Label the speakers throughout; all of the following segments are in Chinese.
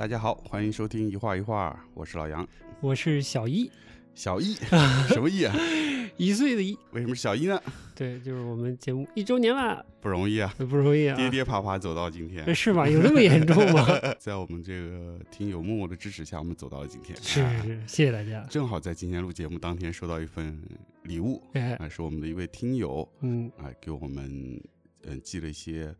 Speaker 1: 大家好，欢迎收听一画一画，我是老杨。
Speaker 2: 我是小一，
Speaker 1: 小一，什么一啊？
Speaker 2: 一岁的一。
Speaker 1: 为什么是小一呢？
Speaker 2: 对，就是我们节目一周年了，
Speaker 1: 不容易啊，
Speaker 2: 不容易啊，
Speaker 1: 跌跌爬爬走到今天。
Speaker 2: 是吧？有那么严重吗？
Speaker 1: 在我们这个听友默默的支持下，我们走到了今天。
Speaker 2: 是是是，谢谢大家。
Speaker 1: 正好在今天录节目当天收到一份礼物，
Speaker 2: 哎，
Speaker 1: 啊，是我们的一位听友，
Speaker 2: 嗯，
Speaker 1: 啊，给我们嗯寄了一些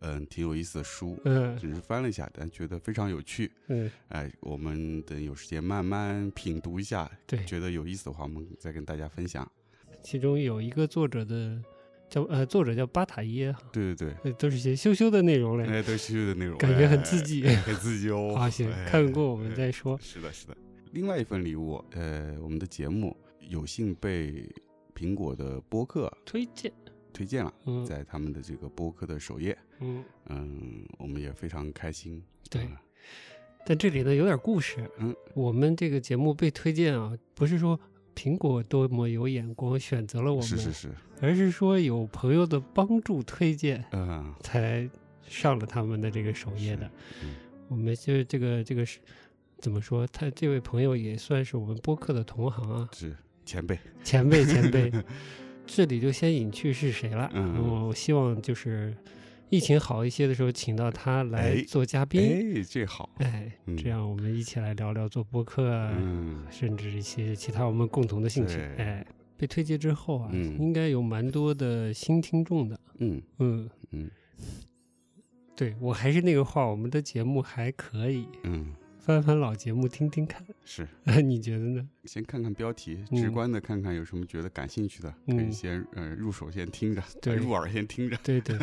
Speaker 1: 嗯挺有意思的书，
Speaker 2: 嗯
Speaker 1: 只是翻了一下，但觉得非常有趣。
Speaker 2: 嗯，
Speaker 1: 哎，我们等有时间慢慢品读一下，
Speaker 2: 对
Speaker 1: 觉得有意思的话，我们再跟大家分享。
Speaker 2: 其中有一个作者的叫呃，作者叫巴塔耶，
Speaker 1: 对对对，
Speaker 2: 呃都是些羞羞的内容嘞，
Speaker 1: 哎，都是羞羞的内容，
Speaker 2: 感觉很
Speaker 1: 哎
Speaker 2: 刺激。
Speaker 1: 很刺激哦。
Speaker 2: 啊，行，
Speaker 1: 哎
Speaker 2: 看过我们再说。
Speaker 1: 是的，是的。另外一份礼物，呃，我们的节目有幸被苹果的播客
Speaker 2: 推荐，
Speaker 1: 推荐了，
Speaker 2: 嗯
Speaker 1: 在他们的这个播客的首页，
Speaker 2: 嗯，
Speaker 1: 嗯，我们也非常开心。
Speaker 2: 对
Speaker 1: 啊
Speaker 2: 但这里呢有点故事。
Speaker 1: 嗯，
Speaker 2: 我们这个节目被推荐啊，不是说苹果多么有眼光选择了我们，
Speaker 1: 是是是，
Speaker 2: 而是说有朋友的帮助推荐，
Speaker 1: 嗯，
Speaker 2: 才上了他们的这个首页的。
Speaker 1: 嗯
Speaker 2: 我们就这个这个是怎么说？他这位朋友也算是我们播客的同行啊，
Speaker 1: 是前辈，
Speaker 2: 前辈前辈。这里就先隐去是谁了。
Speaker 1: 嗯
Speaker 2: 我希望就是疫情好一些的时候，请到他来
Speaker 1: 哎
Speaker 2: 做嘉宾。
Speaker 1: 哎，这好，
Speaker 2: 哎，
Speaker 1: 嗯
Speaker 2: 这样我们一起来聊聊做播客啊，
Speaker 1: 嗯，
Speaker 2: 甚至一些其他我们共同的兴趣。
Speaker 1: 对
Speaker 2: 哎，被推荐之后啊，
Speaker 1: 嗯
Speaker 2: 应该有蛮多的新听众的。
Speaker 1: 嗯
Speaker 2: 嗯，
Speaker 1: 嗯
Speaker 2: 对我还是那个话，我们的节目还可以，
Speaker 1: 嗯，
Speaker 2: 翻翻老节目听听看。
Speaker 1: 是。
Speaker 2: 你觉得呢？
Speaker 1: 先看看标题，
Speaker 2: 嗯
Speaker 1: 直观的看看有什么觉得感兴趣的，可以
Speaker 2: 嗯
Speaker 1: 先呃入手先听着，
Speaker 2: 对
Speaker 1: 入耳先听着。
Speaker 2: 对对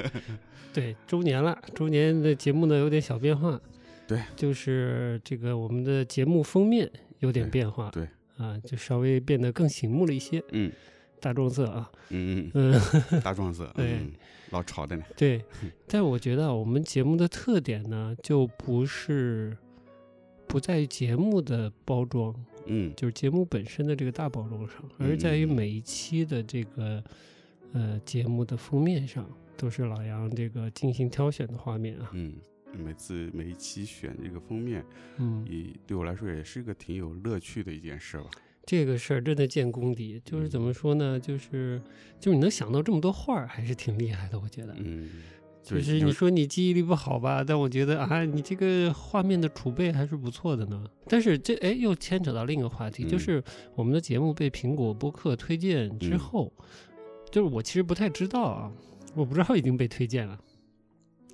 Speaker 2: 对，周年了，周年的节目呢有点小变化。
Speaker 1: 对，
Speaker 2: 就是这个我们的节目封面有点变化。
Speaker 1: 对
Speaker 2: 啊，就稍微变得更醒目了一些，
Speaker 1: 嗯
Speaker 2: 大撞色啊。
Speaker 1: 嗯嗯，
Speaker 2: 嗯，
Speaker 1: 大撞色，
Speaker 2: 对
Speaker 1: 嗯，老潮的呢。
Speaker 2: 对。但我觉得啊我们节目的特点呢，就不是不在于节目的包装，
Speaker 1: 嗯
Speaker 2: 就是节目本身的这个大包装上，而在于
Speaker 1: 嗯
Speaker 2: 每一期的这个呃节目的封面上，都是老杨这个精心挑选的画面啊。
Speaker 1: 嗯，每次每一期选这个封面，
Speaker 2: 嗯，
Speaker 1: 也对我来说也是个挺有乐趣的一件事吧。
Speaker 2: 这个事儿真的见功底，就是怎么说呢？就是就是你能想到这么多画儿，还是挺厉害的，我觉得。
Speaker 1: 嗯，
Speaker 2: 就是你说你记忆力不好吧，但我觉得啊，你这个画面的储备还是不错的呢。但是这哎又牵扯到另一个话题，就
Speaker 1: 嗯
Speaker 2: 是我们的节目被苹果播客推荐之
Speaker 1: 嗯
Speaker 2: 后，就是我其实不太知道啊，我不知道已经被推荐了。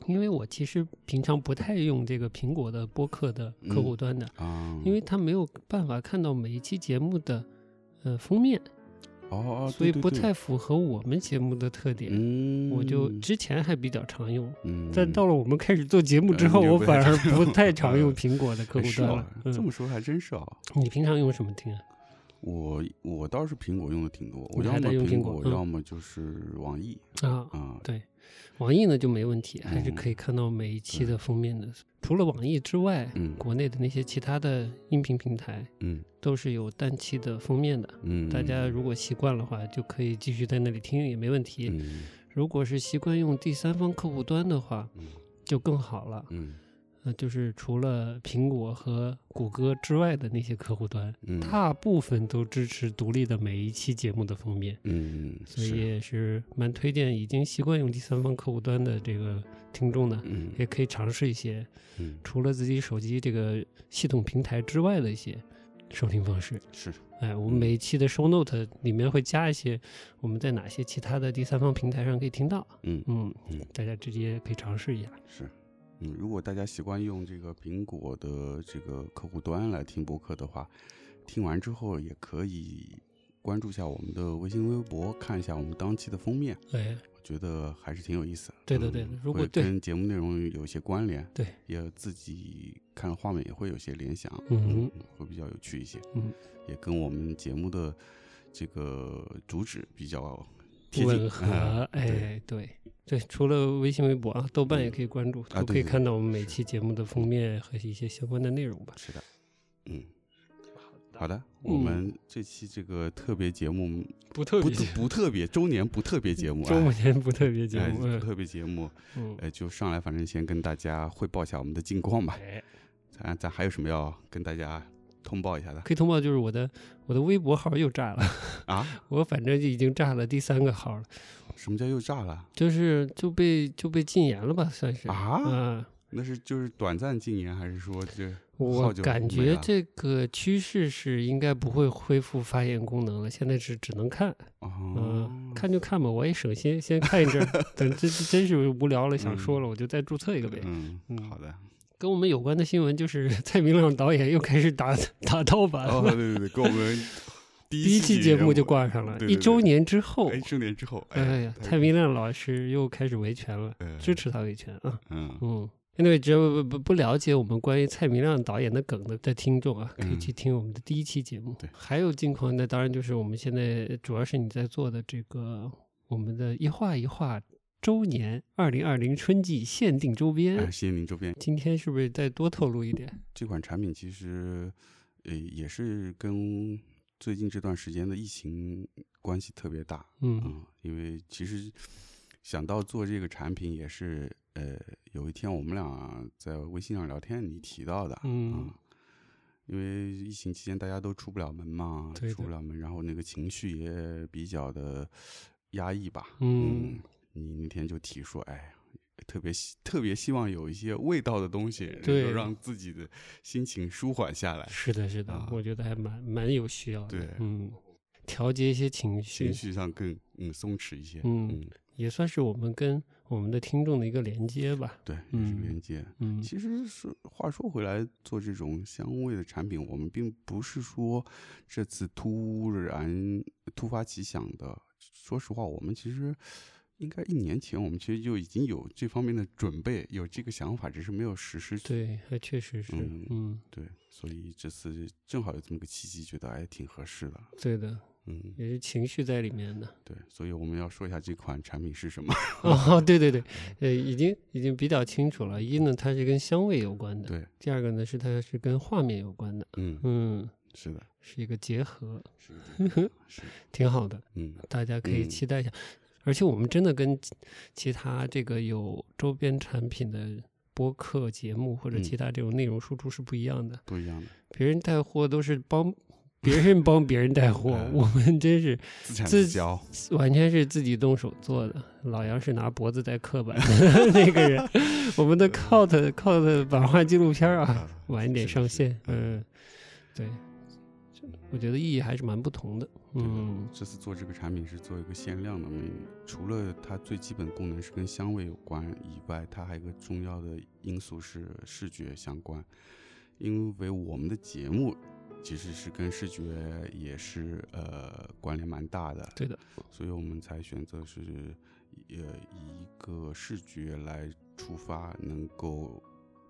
Speaker 2: 因为我其实平常不太用这个苹果的播客的客户端的，
Speaker 1: 啊，
Speaker 2: 因为它没有办法看到每一期节目的呃封面，
Speaker 1: 哦哦，
Speaker 2: 所以不太符合我们节目的特点。
Speaker 1: 嗯，
Speaker 2: 我就之前还比较常用，
Speaker 1: 嗯，
Speaker 2: 但到了我们开始做节目之后，我反而 不太常用
Speaker 1: 嗯
Speaker 2: 苹果的客户端了。嗯，
Speaker 1: 这么说还真是啊。
Speaker 2: 你平常用什么听啊？
Speaker 1: 我我倒是苹果用的挺多，我要么
Speaker 2: 用苹果嗯
Speaker 1: 要么就是网易
Speaker 2: 啊，
Speaker 1: 啊。
Speaker 2: 对，网易呢就没问题，还是
Speaker 1: 嗯
Speaker 2: 可以看到每一期的封面的。除了网易之外，
Speaker 1: 嗯
Speaker 2: 国内的那些其他的音频平台
Speaker 1: 嗯
Speaker 2: 都是有单期的封面的。
Speaker 1: 嗯，
Speaker 2: 大家如果习惯的话，就可以继续在那里听，也没问题。
Speaker 1: 嗯
Speaker 2: 如果是习惯用第三方客户端的话，
Speaker 1: 嗯
Speaker 2: 就更好了。
Speaker 1: 嗯
Speaker 2: 呃，就是除了苹果和谷歌之外的那些客户端，
Speaker 1: 嗯，
Speaker 2: 大部分都支持独立的每一期节目的封面，
Speaker 1: 嗯
Speaker 2: 所以也是蛮推荐已经习惯用第三方客户端的这个听众呢，
Speaker 1: 嗯
Speaker 2: 也可以尝试一些
Speaker 1: 嗯
Speaker 2: 除了自己手机这个系统平台之外的一些收听方式。
Speaker 1: 是
Speaker 2: 哎，我们
Speaker 1: 嗯
Speaker 2: 每一期的 show note 里面会加一些我们在哪些其他的第三方平台上可以听到，
Speaker 1: 嗯
Speaker 2: 嗯
Speaker 1: 嗯，
Speaker 2: 大家直接可以尝试一下。
Speaker 1: 是。嗯，如果大家习惯用这个苹果的这个客户端来听播客的话，听完之后也可以关注一下我们的微信、微博，看一下我们当期的封面，
Speaker 2: 哎，
Speaker 1: 我觉得还是挺有意思的。
Speaker 2: 对对
Speaker 1: 对
Speaker 2: 如果对
Speaker 1: 跟节目内容有一些关联，
Speaker 2: 对，
Speaker 1: 也自己看画面也会有些联想，
Speaker 2: 嗯
Speaker 1: 会比较有趣一些，
Speaker 2: 嗯，
Speaker 1: 也跟我们节目的这个主旨比较
Speaker 2: 吻合，哎，对对，除了微信、微博啊，豆瓣也可以关注，都可以看到我们每期节目的封面和一些相关的内容吧。
Speaker 1: 是的，嗯，好的，我们这期这个特别节目不
Speaker 2: 不特别，
Speaker 1: 不特别周年不特别节目，
Speaker 2: 周年不特别节
Speaker 1: 哎
Speaker 2: 目，嗯
Speaker 1: 不特别节目，
Speaker 2: 嗯，
Speaker 1: 哎，就上来反正先跟大家汇报一下我们的近况吧。
Speaker 2: 哎，
Speaker 1: 咱咱还有什么要跟大家通报一下的
Speaker 2: 可以通报就是我的我的微博号又炸了，
Speaker 1: 啊？
Speaker 2: 我反正就已经炸了第三个号了，
Speaker 1: 什么叫又炸了？
Speaker 2: 就是就被就被禁言了吧，算是。
Speaker 1: 啊？
Speaker 2: 嗯
Speaker 1: 那是就是短暂禁言，还是说这
Speaker 2: 我感觉这个趋势是应该不会恢复发言功能了，现在是只能看，
Speaker 1: 哦。
Speaker 2: 嗯，看就看吧，我也省心，先看一阵儿，等真真是无聊了想说了，我就再注册一个呗。
Speaker 1: 嗯
Speaker 2: 嗯。
Speaker 1: 好的。
Speaker 2: 跟我们有关的新闻就是 蔡明亮导演又开始打打盗版
Speaker 1: 哦，
Speaker 2: 了，
Speaker 1: 对对对，跟我们 第
Speaker 2: 第一期节目就
Speaker 1: 挂
Speaker 2: 挂上了，
Speaker 1: 对对
Speaker 2: 一周年之后
Speaker 1: 一，，周年之后，
Speaker 2: 哎呀，
Speaker 1: 太
Speaker 2: 蔡明亮老师又开始维权了，
Speaker 1: 嗯
Speaker 2: 支持他维权啊。
Speaker 1: 嗯
Speaker 2: 嗯，因为只要不不不了解我们关于蔡明亮导演的梗的的听众啊，可以
Speaker 1: 嗯
Speaker 2: 去听我们的第一期节目。
Speaker 1: 对
Speaker 2: 还有近况，那当然就是我们现在主要是你在做的这个我们的一画一画周年二零二零春季限定周边。
Speaker 1: 哎，谢谢您周边
Speaker 2: 今天是不是再多透露一点？
Speaker 1: 这款产品其实，呃，也是跟最近这段时间的疫情关系特别大。
Speaker 2: 嗯
Speaker 1: 嗯，因为其实想到做这个产品也是，呃，有一天我们俩在微信上聊天，你提到的。
Speaker 2: 嗯
Speaker 1: 啊因为疫情期间大家都出不了门嘛，出不了门，然后那个情绪也比较的压抑吧。
Speaker 2: 嗯
Speaker 1: 你那天就提说，哎，特别希特别希望有一些味道的东西，能
Speaker 2: 对
Speaker 1: 够让自己的心情舒缓下来，
Speaker 2: 是的，是的，
Speaker 1: 啊
Speaker 2: 我觉得还蛮蛮有需要的。
Speaker 1: 对
Speaker 2: 嗯，调节一些情绪
Speaker 1: 情，绪上更嗯松弛一些。
Speaker 2: 嗯
Speaker 1: 嗯，
Speaker 2: 也算是我们跟我们的听众的一个连接吧。
Speaker 1: 对，也是
Speaker 2: 嗯
Speaker 1: 连接。
Speaker 2: 嗯
Speaker 1: 其实是话说回来，做这种香味的产品，我们并不是说这次突然突发奇想的。说实话，我们其实应该一年前，我们其实就已经有这方面的准备，有这个想法，只是没有实施。
Speaker 2: 对，还确实是，
Speaker 1: 嗯
Speaker 2: 嗯，
Speaker 1: 对，所以这次正好有这么个契机，觉得哎挺合适的。
Speaker 2: 对的，
Speaker 1: 嗯，
Speaker 2: 也是情绪在里面的。
Speaker 1: 对，所以我们要说一下这款产品是什么。
Speaker 2: 哦，对对对，呃，已经已经比较清楚了。一呢，它是跟香味有关的；
Speaker 1: 对，
Speaker 2: 第二个呢，是它是跟画面有关的。
Speaker 1: 嗯，
Speaker 2: 嗯，
Speaker 1: 是的，
Speaker 2: 是一个结合，
Speaker 1: 是的，是，
Speaker 2: 挺好的，
Speaker 1: 嗯
Speaker 2: 大家可以
Speaker 1: 嗯
Speaker 2: 期待一下。而且我们真的跟其其他这个有周边产品的播客节目或者
Speaker 1: 嗯
Speaker 2: 其他这种内容输出是不一样的。
Speaker 1: 不一样的，
Speaker 2: 别人带货都是帮别人帮别人带货，
Speaker 1: 嗯
Speaker 2: 我们真是
Speaker 1: 自产
Speaker 2: 自
Speaker 1: 自销。
Speaker 2: 完全是自己动手做的。老杨是拿脖子带刻板的 那个人，我们的 Cult Cult 版画纪录片啊，
Speaker 1: 啊
Speaker 2: 晚一点上线。
Speaker 1: 嗯
Speaker 2: 嗯，对，我觉得意义还是蛮不同的。嗯，
Speaker 1: 这次做这个产品是做一个限量的，没除了它最基本功能是跟香味有关以外，它还有一个重要的因素是视觉相关，因为我们的节目其实是跟视觉也是呃关联蛮大的，
Speaker 2: 对的，
Speaker 1: 所以我们才选择是呃以一个视觉来出发，能够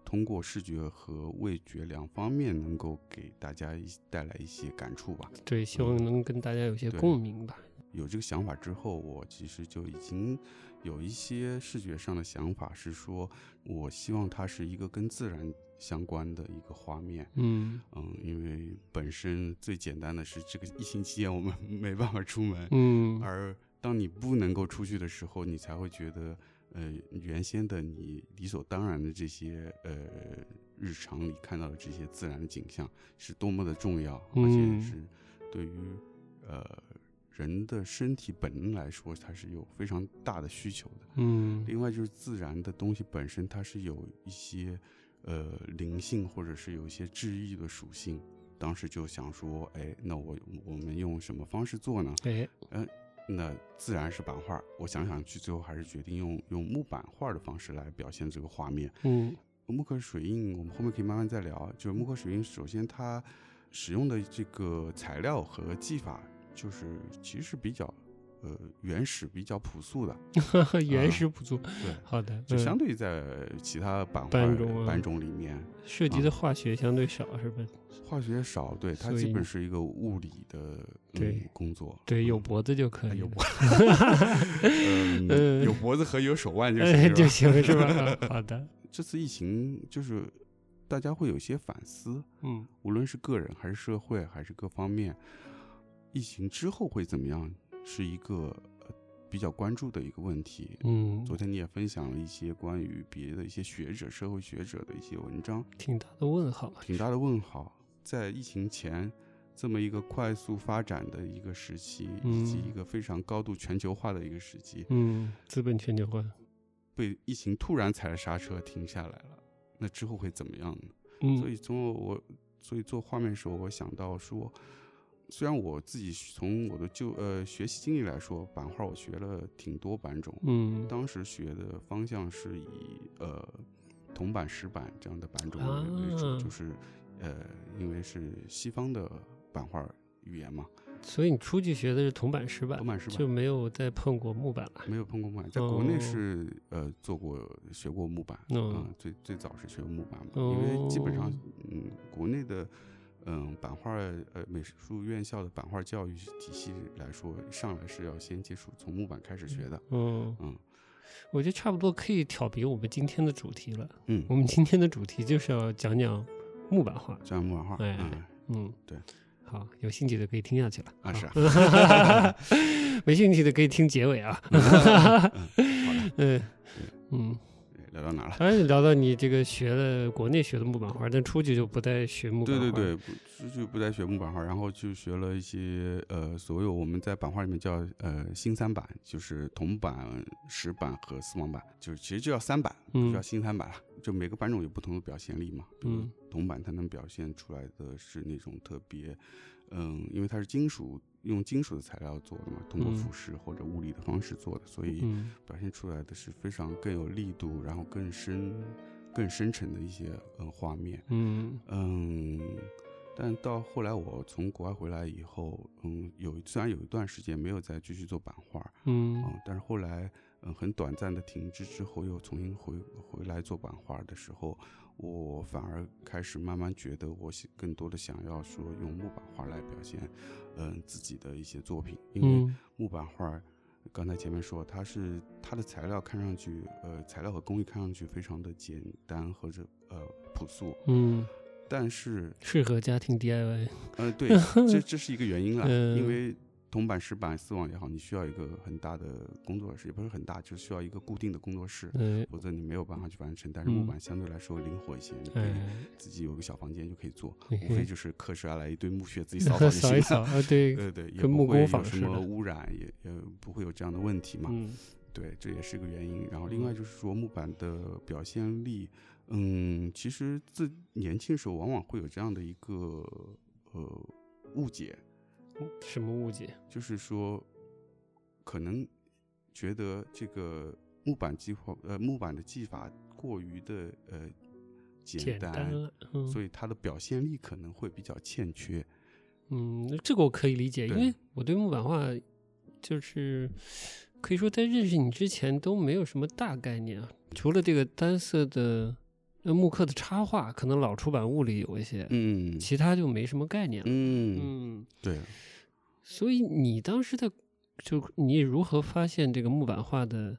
Speaker 1: 通过视觉和味觉两方面，能够给大家一带来一些感触吧。
Speaker 2: 对，希望能跟大家有些共鸣吧。
Speaker 1: 有这个想法之后，我其实就已经有一些视觉上的想法，是说我希望它是一个跟自然相关的一个画面。
Speaker 2: 嗯
Speaker 1: 嗯，因为本身最简单的是这个疫情期间我们没办法出门，
Speaker 2: 嗯，
Speaker 1: 而当你不能够出去的时候，你才会觉得，呃，原先的你理所当然的这些呃日常里看到的这些自然的景象是多么的重要，而且
Speaker 2: 嗯
Speaker 1: 是对于呃人的身体本能来说，它是有非常大的需求的。
Speaker 2: 嗯
Speaker 1: 另外就是自然的东西本身，它是有一些呃灵性或者是有一些治愈的属性。当时就想说，哎，那我我们用什么方式做呢？
Speaker 2: 哎，
Speaker 1: 那自然是版画。我想想去，最后还是决定用用木板画的方式来表现这个画面。
Speaker 2: 嗯
Speaker 1: 木刻水印，我们后面可以慢慢再聊。就是木刻水印，首先它使用的这个材料和技法，就是其实是比较呃原始、比较朴素的。
Speaker 2: 原始朴素。
Speaker 1: 对，
Speaker 2: 好的，
Speaker 1: 就
Speaker 2: 嗯
Speaker 1: 相对在其他版块
Speaker 2: 版种啊
Speaker 1: 版种里面，
Speaker 2: 涉及的化学相对少，是吧？
Speaker 1: 化学少，对它基本是一个物理的
Speaker 2: 对
Speaker 1: 嗯工作。
Speaker 2: 对，有
Speaker 1: 嗯
Speaker 2: 脖子就可以了，
Speaker 1: 有脖，子，
Speaker 2: 嗯
Speaker 1: 有脖子和有手腕就
Speaker 2: 哎
Speaker 1: 行，
Speaker 2: 就？行是吧？啊好的，
Speaker 1: 这次疫情就是大家会有些反思，
Speaker 2: 嗯
Speaker 1: 无论是个人还是社会还是各方面，疫情之后会怎么样，是一个呃比较关注的一个问题。
Speaker 2: 嗯，
Speaker 1: 昨天你也分享了一些关于别的一些学者、社会学者的一些文章，
Speaker 2: 挺大的问号，
Speaker 1: 挺大的问号。在疫情前这么一个快速发展的一个时期，以及一个非常高度全球化的一个时期，
Speaker 2: 嗯，资本全球化
Speaker 1: 被疫情突然踩了刹车，停下来了，那之后会怎么样呢？
Speaker 2: 嗯，
Speaker 1: 所以从我，所以做画面的时候，我想到说，虽然我自己从我的就呃学习经历来说，版画我学了挺多版种，
Speaker 2: 嗯，
Speaker 1: 当时学的方向是以呃铜版、石版这样的版种
Speaker 2: 啊
Speaker 1: 为主，就是呃因为是西方的版画语言嘛，
Speaker 2: 所以你出去学的是铜版、石版，
Speaker 1: 铜版、石版
Speaker 2: 就没有再碰过木板了。
Speaker 1: 没有碰过木板，在国内
Speaker 2: 哦
Speaker 1: 是呃做过学过木板，
Speaker 2: 嗯
Speaker 1: 嗯，最最早是学木板嘛，
Speaker 2: 哦
Speaker 1: 因为基本上嗯国内的嗯版画呃美术院校的版画教育体系来说，上来是要先接触从木板开始学的，
Speaker 2: 嗯
Speaker 1: 嗯
Speaker 2: 我觉得差不多可以挑别我们今天的主题了。
Speaker 1: 嗯
Speaker 2: 我，们今天的主题就是要讲讲木板画。
Speaker 1: 这样木板画，
Speaker 2: 哎
Speaker 1: 嗯
Speaker 2: 嗯，
Speaker 1: 对。
Speaker 2: 好，有兴趣的可以听下去了。
Speaker 1: 啊是
Speaker 2: 啊，没兴趣的可以听结尾啊。
Speaker 1: 嗯好的，
Speaker 2: 嗯嗯，
Speaker 1: 聊到哪了？
Speaker 2: 哎，聊到你这个学了国内学的木板画，但出去就不再学木版画。
Speaker 1: 对对对，不就就不再学木板画，然后就学了一些呃，所有我们在版画里面叫呃新三板，就是铜板、石板和丝网板，就是其实就叫三板，不
Speaker 2: 嗯
Speaker 1: 叫新三板了。就每个板种有不同的表现力嘛，
Speaker 2: 嗯
Speaker 1: 铜板它能表现出来的是那种特别，嗯，因为它是金属用金属的材料做的嘛，通过
Speaker 2: 嗯。
Speaker 1: 腐蚀或者物理的方式做的，所以
Speaker 2: 嗯。
Speaker 1: 表现出来的是非常更有力度，然后更深、更深沉的一些呃画面。
Speaker 2: 嗯。
Speaker 1: 嗯，但到后来我从国外回来以后，嗯，有虽然有一段时间没有再继续做版画，
Speaker 2: 嗯。
Speaker 1: 嗯，但是后来嗯很短暂的停滞之后，又重新回回来做版画的时候，我反而开始慢慢觉得我想更多的想要说用木板画来表现，嗯，自己的一些作品，因为
Speaker 2: 嗯
Speaker 1: 木板画。刚才前面说，它是它的材料看上去，呃，材料和工艺看上去非常的简单或者呃朴素，
Speaker 2: 嗯，
Speaker 1: 但是
Speaker 2: 适合家庭 DIY。
Speaker 1: 呃，对，这这是一个原因啦，
Speaker 2: 嗯
Speaker 1: 因为铜板、石板、丝网也好，你需要一个很大的工作室，也不是很大，就是需要一个固定的工作室，
Speaker 2: 嗯，
Speaker 1: 否则你没有办法去完成。但是木
Speaker 2: 嗯
Speaker 1: 板相对来说灵活一些，你可以
Speaker 2: 哎，
Speaker 1: 自己有个小房间就可以做，无非就是刻下来一堆木屑，自己 扫扫就
Speaker 2: 扫一扫
Speaker 1: 行了。
Speaker 2: 啊，对，
Speaker 1: 对对，也不会有什么污染，也也不会有这样的问题嘛。
Speaker 2: 嗯
Speaker 1: 对，这也是个原因。然后另外就是说木板的表现力，嗯，其实自年轻时候往往会有这样的一个呃误解，
Speaker 2: 什么误解？
Speaker 1: 就是说可能觉得这个木板技法呃木板的技法过于的呃简
Speaker 2: 简单了，嗯
Speaker 1: 所以它的表现力可能会比较欠缺。
Speaker 2: 嗯，这个我可以理解，因为我对木板画就是可以说在认识你之前都没有什么大概念啊，除了这个单色的呃木刻的插画，可能老出版物里有一些，
Speaker 1: 嗯
Speaker 2: 其他就没什么概念了。
Speaker 1: 嗯，
Speaker 2: 嗯，
Speaker 1: 对，
Speaker 2: 所以你当时在就你如何发现这个木板画的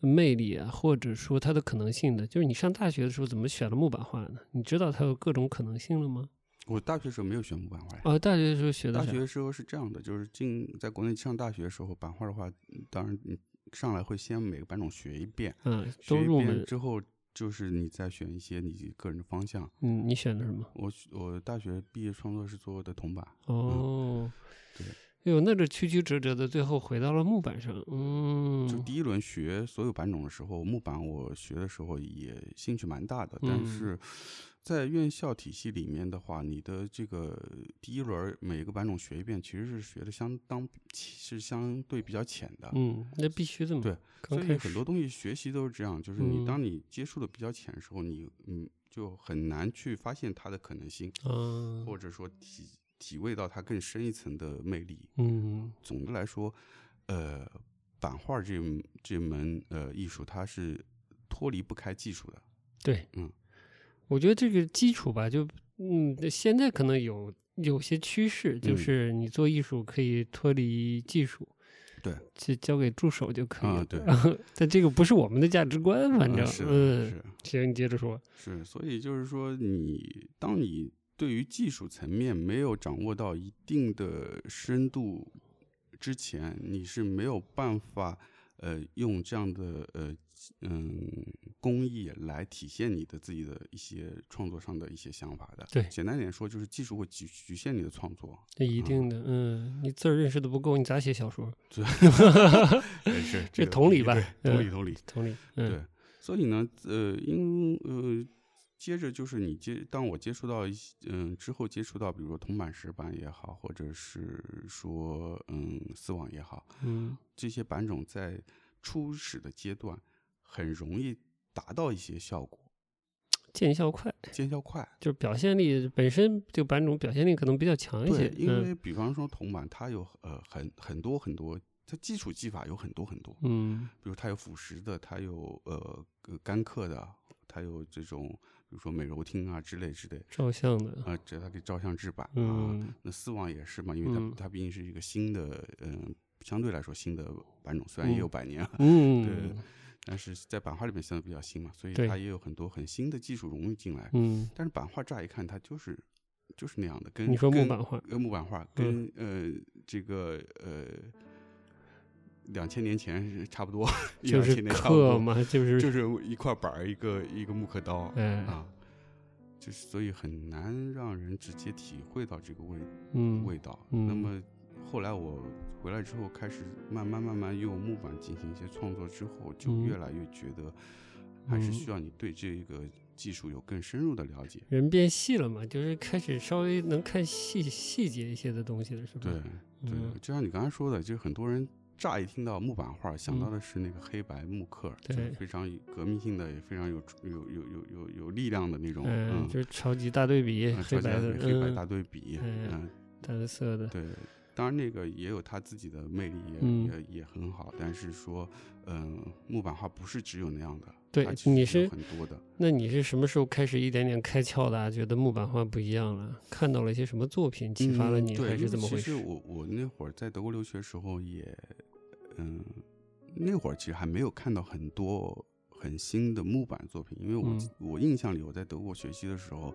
Speaker 2: 魅力啊，或者说它的可能性的？就是你上大学的时候怎么选了木板画呢？你知道它有各种可能性了吗？
Speaker 1: 我大学时候没有学木板画呀。
Speaker 2: 哦，大学的时候学的
Speaker 1: 大学的时候是这样的，就是进在国内上大学的时候，版画的话，嗯当然你上来会先每个版种学一遍，
Speaker 2: 嗯，都入门。
Speaker 1: 之后，就是你再选一些你个人的方向。
Speaker 2: 嗯，你选的什么？
Speaker 1: 我我大学毕业创作是做的铜板，
Speaker 2: 哦，
Speaker 1: 对，
Speaker 2: 哎呦，那这曲曲折折的，最后回到了木板上。嗯，
Speaker 1: 就第一轮学所有板种的时候，木板我学的时候也兴趣蛮大的，但
Speaker 2: 嗯
Speaker 1: 是在院校体系里面的话，你的这个第一轮每个版种学一遍，其实是学的相当是相对比较浅的。
Speaker 2: 嗯，那必须的嘛。
Speaker 1: 对，所以很多东西学习都是这样，就是你
Speaker 2: 嗯
Speaker 1: 当你接触的比较浅的时候，你嗯就很难去发现它的可能性，
Speaker 2: 啊，
Speaker 1: 或者说体体味到它更深一层的魅力。
Speaker 2: 嗯
Speaker 1: 总的来说，呃，版画这这门呃艺术，它是脱离不开技术的。
Speaker 2: 对，
Speaker 1: 嗯，
Speaker 2: 我觉得这个基础吧，就嗯，现在可能有有些趋势，就
Speaker 1: 嗯
Speaker 2: 是你做艺术可以脱离技术，
Speaker 1: 对，
Speaker 2: 就交给助手就可以了。
Speaker 1: 啊对，
Speaker 2: 但这个不是我们的价值观，反正嗯，
Speaker 1: 是
Speaker 2: 行，你接着说。
Speaker 1: 是，所以就是说你，当你对于技术层面没有掌握到一定的深度之前，你是没有办法呃用这样的呃嗯工艺来体现你的自己的一些创作上的一些想法的。
Speaker 2: 对
Speaker 1: 简单点说，就是技术会局局限你的创作。
Speaker 2: 这一定的，嗯，你字儿认识的不够，你咋写小说？
Speaker 1: 哎 是
Speaker 2: 这同理吧
Speaker 1: 同理
Speaker 2: 嗯
Speaker 1: 同理。
Speaker 2: 同理，嗯，
Speaker 1: 对，所以呢，呃，因呃，接着就是你接，当我接触到一些，嗯、之后接触到，比如说铜板、石板也好，或者是说，嗯，丝网也好，
Speaker 2: 嗯。
Speaker 1: 这些板种在初始的阶段很容易达到一些效果，
Speaker 2: 见效快，
Speaker 1: 见效快。
Speaker 2: 就是表现力本身这个板种表现力可能比较强一些
Speaker 1: 对，，因
Speaker 2: 嗯。
Speaker 1: 为比方说铜板，它有呃很很多很多，它基础技法有很多很多，
Speaker 2: 嗯。
Speaker 1: 比如它有腐蚀的，它有呃呃干刻的，它有这种比如说美柔厅啊之类之类，
Speaker 2: 照相的，
Speaker 1: 啊，这它可以照相制版啊。
Speaker 2: 嗯
Speaker 1: 那丝网也是嘛，因为它、
Speaker 2: 嗯
Speaker 1: 它毕竟是一个新的，嗯、相对来说新的版种，虽然也有百年啊，
Speaker 2: 嗯
Speaker 1: 但是在版画里面相对比较新嘛，所以它也有很多很新的技术融入进来。
Speaker 2: 嗯，
Speaker 1: 但是版画乍一看它就是就是那样的，跟
Speaker 2: 你说木
Speaker 1: 跟
Speaker 2: 版画，
Speaker 1: 呃木版画跟、呃这个呃两千年前是差不多，
Speaker 2: 就是刻嘛，就是
Speaker 1: 就是一块板儿一个一个木刻刀。
Speaker 2: 哎，
Speaker 1: 啊，就是所以很难让人直接体会到这个味
Speaker 2: 嗯
Speaker 1: 味道。
Speaker 2: 嗯
Speaker 1: 那么后来我回来之后，开始慢慢慢慢用木板进行一些创作之后，就
Speaker 2: 嗯
Speaker 1: 越来越觉得还是
Speaker 2: 嗯
Speaker 1: 需要你对这个技术有更深入的了解。
Speaker 2: 人变细了嘛，就是开始稍微能看细细节一些的东西了，是吧？
Speaker 1: 对对，
Speaker 2: 嗯
Speaker 1: 就像你刚才说的，就是很多人。乍一听到木板画，想到
Speaker 2: 嗯。
Speaker 1: 的是那个黑白木刻，就是非常有革命性的，也非常有有有有有有力量的那种，
Speaker 2: 嗯，
Speaker 1: 嗯，
Speaker 2: 就是超级大对比，黑白的，
Speaker 1: 黑白
Speaker 2: 嗯，
Speaker 1: 大对比，
Speaker 2: 嗯
Speaker 1: 嗯，
Speaker 2: 单色的，
Speaker 1: 对，当然那个也有它自己的魅力也，
Speaker 2: 嗯
Speaker 1: 也也很好。但是说，嗯、木板画不是只有那样的，
Speaker 2: 对你是
Speaker 1: 很多的。
Speaker 2: 那你是什么时候开始一点点开窍的、啊？觉得木板画不一样了？看到了一些什么作品启发了你，还是怎么回事？
Speaker 1: 其实我我那会儿在德国留学时候也，嗯，那会儿其实还没有看到很多很新的木板作品，因为我、
Speaker 2: 嗯
Speaker 1: 我印象里我在德国学习的时候，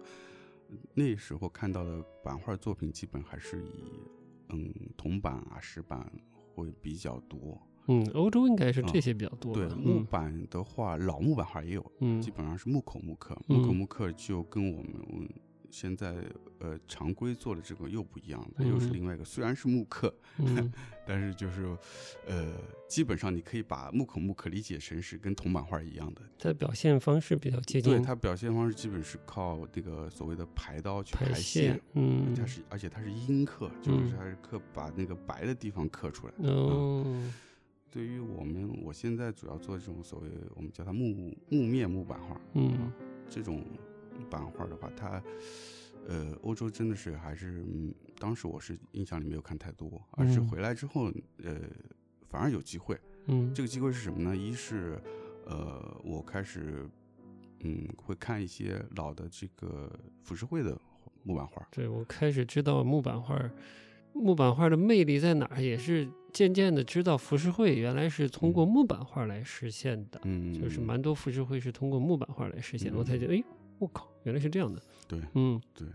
Speaker 1: 那时候看到的版画作品基本还是以嗯铜板啊石板会比较多。
Speaker 2: 嗯，欧洲应该是
Speaker 1: 啊
Speaker 2: 这些比较多吧？
Speaker 1: 对木
Speaker 2: 嗯
Speaker 1: 板的话，老木板还也有，
Speaker 2: 嗯
Speaker 1: 基本上是木口木刻，木口
Speaker 2: 嗯
Speaker 1: 木刻就跟我们嗯现在呃常规做的这个又不一样，它又是
Speaker 2: 嗯。
Speaker 1: 另外一个，虽然是木刻，
Speaker 2: 嗯。
Speaker 1: 但是就是呃基本上你可以把木口木刻理解成是跟铜版画一样的，
Speaker 2: 它的表现方式比较接近对
Speaker 1: 它表现方式基本是靠这个所谓的排刀去
Speaker 2: 排
Speaker 1: 线
Speaker 2: 线，，嗯，
Speaker 1: 它是而且它是阴刻，就是
Speaker 2: 嗯。
Speaker 1: 它是刻把那个白的地方刻出来。
Speaker 2: 哦，
Speaker 1: 对于我们，我现在主要做这种所谓我们叫它木木面木板画，
Speaker 2: 嗯。
Speaker 1: 这种版画的话，它呃，欧洲真的是还是，嗯，当时我是印象里没有看太多，而是
Speaker 2: 嗯
Speaker 1: 回来之后，呃，反而有机会。
Speaker 2: 嗯，
Speaker 1: 这个机会是什么呢？一是，呃，我开始，嗯，会看一些老的这个浮世绘的木板画。
Speaker 2: 对我开始知道木板画，木板画的魅力在哪儿，也是渐渐的知道浮世绘原来是通过
Speaker 1: 嗯
Speaker 2: 木板画来实现的，
Speaker 1: 嗯，
Speaker 2: 就是蛮多浮世绘是通过木板画来实现的，我才觉得，哎，我靠，原来是这样的，
Speaker 1: 对
Speaker 2: 嗯，
Speaker 1: 对，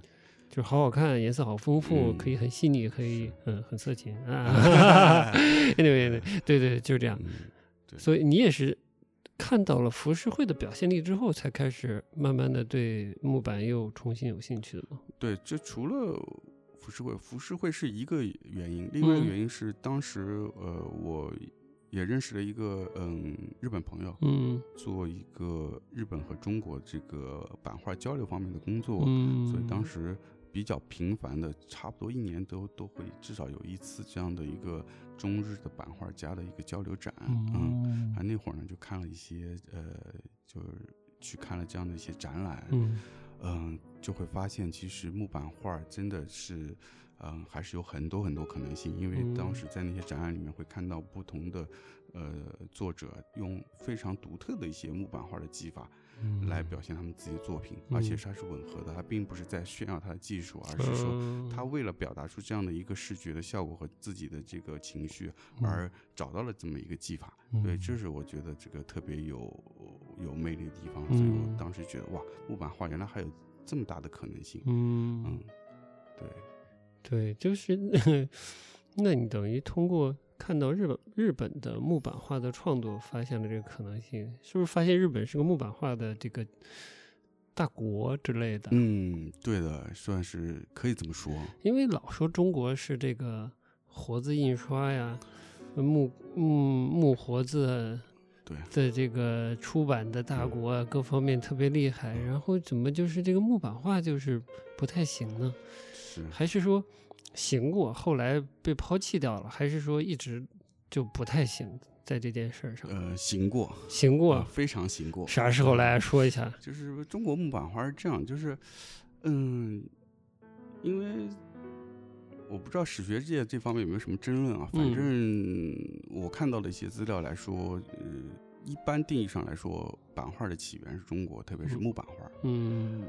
Speaker 2: 就是好好看，颜色好丰富，
Speaker 1: 嗯
Speaker 2: 可以很细腻，可以嗯很色情。啊，anyway，对对对，就是这样，
Speaker 1: 嗯，对。
Speaker 2: 所以你也是看到了浮世绘的表现力之后，才开始慢慢的对木板又重新有兴趣的吗，
Speaker 1: 对，这除了浮世绘，浮世绘是一个原因，另外一个
Speaker 2: 嗯。
Speaker 1: 原因是当时呃，我也认识了一个嗯日本朋友，
Speaker 2: 嗯。
Speaker 1: 做一个日本和中国这个版画交流方面的工作，
Speaker 2: 嗯，
Speaker 1: 所以当时比较频繁的，差不多一年都都会至少有一次这样的一个中日的版画家的一个交流展，嗯，
Speaker 2: 嗯
Speaker 1: 啊那会儿呢就看了一些呃，就是去看了这样的一些展览，
Speaker 2: 嗯。
Speaker 1: 嗯，就会发现其实木板画真的是，嗯，还是有很多很多可能性。因为当
Speaker 2: 嗯
Speaker 1: 时在那些展览里面会看到不同的，呃，作者用非常独特的一些木板画的技法
Speaker 2: 嗯。
Speaker 1: 来表现他们自己的作品，而且它是吻合的，它并不是在炫耀他的技术，而是说
Speaker 2: 嗯。
Speaker 1: 他为了表达出这样的一个视觉的效果和自己的这个情绪，
Speaker 2: 嗯。
Speaker 1: 而找到了这么一个技法。对，这是我觉得这个特别有有魅力的地方，所以我
Speaker 2: 嗯。
Speaker 1: 当时觉得哇，木板画原来还有这么大的可能性。
Speaker 2: 嗯。
Speaker 1: 嗯，对，
Speaker 2: 对，就是 那你等于通过看到日本日本的木板画的创作，发现了这个可能性，是不是发现日本是个木板画的这个大国之类的？
Speaker 1: 嗯，对的，算是可以这么说。
Speaker 2: 因为老说中国是这个活字印刷呀，木木木活字
Speaker 1: 对
Speaker 2: 的这个出版的大国啊，各方面特别厉害，然后怎么就是这个木板画就是不太行呢？
Speaker 1: 是，
Speaker 2: 还是说行过，后来被抛弃掉了？还是说一直就不太行，在这件事儿上？
Speaker 1: 呃，行过，
Speaker 2: 行过，
Speaker 1: 呃非常行过。
Speaker 2: 啥时候来说一下？
Speaker 1: 就是中国木板画是这样，就是，嗯，因为我不知道史学界这方面有没有什么争论啊，反
Speaker 2: 嗯
Speaker 1: 正我看到的一些资料来说，呃，一般定义上来说，版画的起源是中国，特别是
Speaker 2: 嗯
Speaker 1: 木板画。
Speaker 2: 嗯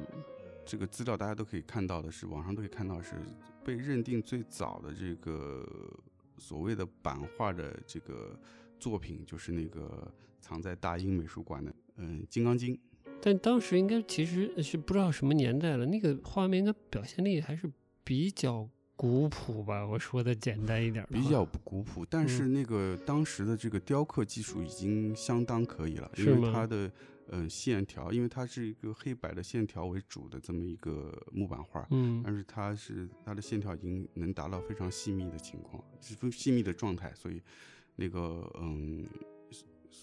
Speaker 1: 这个资料大家都可以看到的是，网上都可以看到是被认定最早的这个所谓的版画的这个作品，就是那个藏在大英美术馆的，嗯，《金刚经》。
Speaker 2: 但当时应该其实是不知道什么年代了，那个画面应该表现力还是比较古朴吧？我说的简单一点儿，
Speaker 1: 比较古朴，但
Speaker 2: 嗯
Speaker 1: 是那个当时的这个雕刻技术已经相当可以了，因为它的呃线条，因为它是一个黑白的线条为主的这么一个木板画，
Speaker 2: 嗯
Speaker 1: 但是它是它的线条已经能达到非常细密的情况，是非细密的状态，所以那个嗯，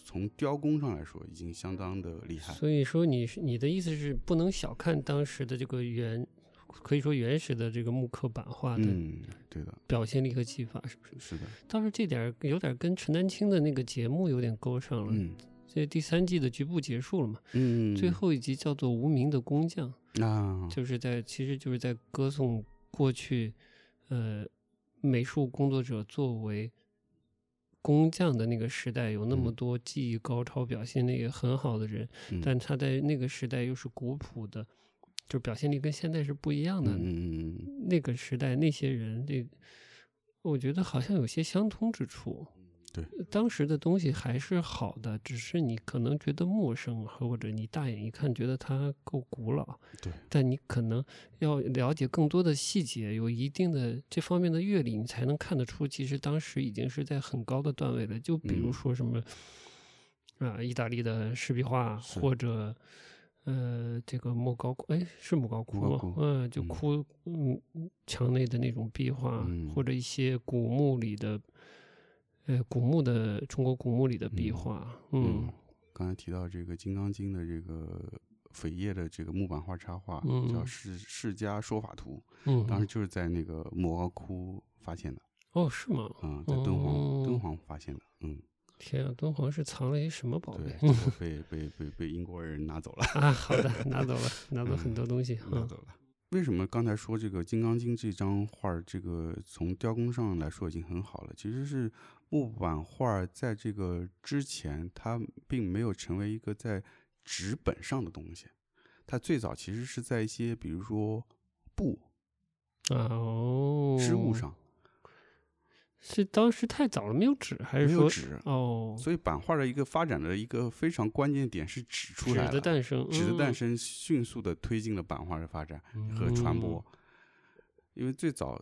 Speaker 1: 从雕工上来说已经相当的厉害。
Speaker 2: 所以说你是你的意思是不能小看当时的这个原，可以说原始的这个木刻版画的
Speaker 1: 嗯，对的，
Speaker 2: 表现力和技法，是不是？
Speaker 1: 是的，
Speaker 2: 倒是这点有点跟陈丹青的那个节目有点勾上了。
Speaker 1: 嗯
Speaker 2: 这第三季的局部结束了嘛？
Speaker 1: 嗯，
Speaker 2: 最后一集叫做《无名的工匠》，
Speaker 1: 啊，
Speaker 2: 就是在其实就是在歌颂过去，呃，美术工作者作为工匠的那个时代，有那么
Speaker 1: 嗯
Speaker 2: 多技艺高超、表现力也很好的人，
Speaker 1: 嗯
Speaker 2: 但他在那个时代又是古朴的，就表现力跟现在是不一样的。
Speaker 1: 嗯
Speaker 2: 那个时代那些人，那我觉得好像有些相通之处。
Speaker 1: 对，
Speaker 2: 当时的东西还是好的，只是你可能觉得陌生，或者你大眼一看觉得它够古老。
Speaker 1: 对，
Speaker 2: 但你可能要了解更多的细节，有一定的这方面的阅历，你才能看得出，其实当时已经是在很高的段位了。就比如
Speaker 1: 嗯
Speaker 2: 说什么，啊，意大利的石壁画，或者呃，这个莫高窟，哎，是莫高窟吗？嗯，就
Speaker 1: 嗯
Speaker 2: 窟嗯墙内的那种壁画，
Speaker 1: 嗯
Speaker 2: 或者一些古墓里的。呃，古墓的中国古墓里的壁
Speaker 1: 嗯
Speaker 2: 画，
Speaker 1: 嗯
Speaker 2: 嗯，
Speaker 1: 刚才提到这个《金刚经》的这个扉页的这个木板画插画，
Speaker 2: 嗯
Speaker 1: 叫《释释迦说法图》，
Speaker 2: 嗯，
Speaker 1: 当时就是在那个莫高窟发现的，
Speaker 2: 哦，是吗？
Speaker 1: 嗯，在敦煌
Speaker 2: 哦
Speaker 1: 敦煌发现的，嗯，
Speaker 2: 天啊，敦煌是藏了一什么宝贝，
Speaker 1: 被被被被英国人拿走了，
Speaker 2: 啊？好的，拿走了，拿走很多东西。嗯
Speaker 1: 拿走了。为什么刚才说这个《金刚经》这张画儿，这个从雕工上来说已经很好了？其实是木板画儿在这个之前，它并没有成为一个在纸本上的东西。它最早其实是在一些，比如说布、
Speaker 2: 啊哦，
Speaker 1: 织物上，
Speaker 2: 是当时太早了，没有纸，还是说
Speaker 1: 没有纸，
Speaker 2: 哦，
Speaker 1: 所以版画的一个发展的一个非常关键点是纸出来
Speaker 2: 纸的，诞生，
Speaker 1: 纸的诞
Speaker 2: 嗯
Speaker 1: 生迅速的推进了版画的发展。和传播。因为最早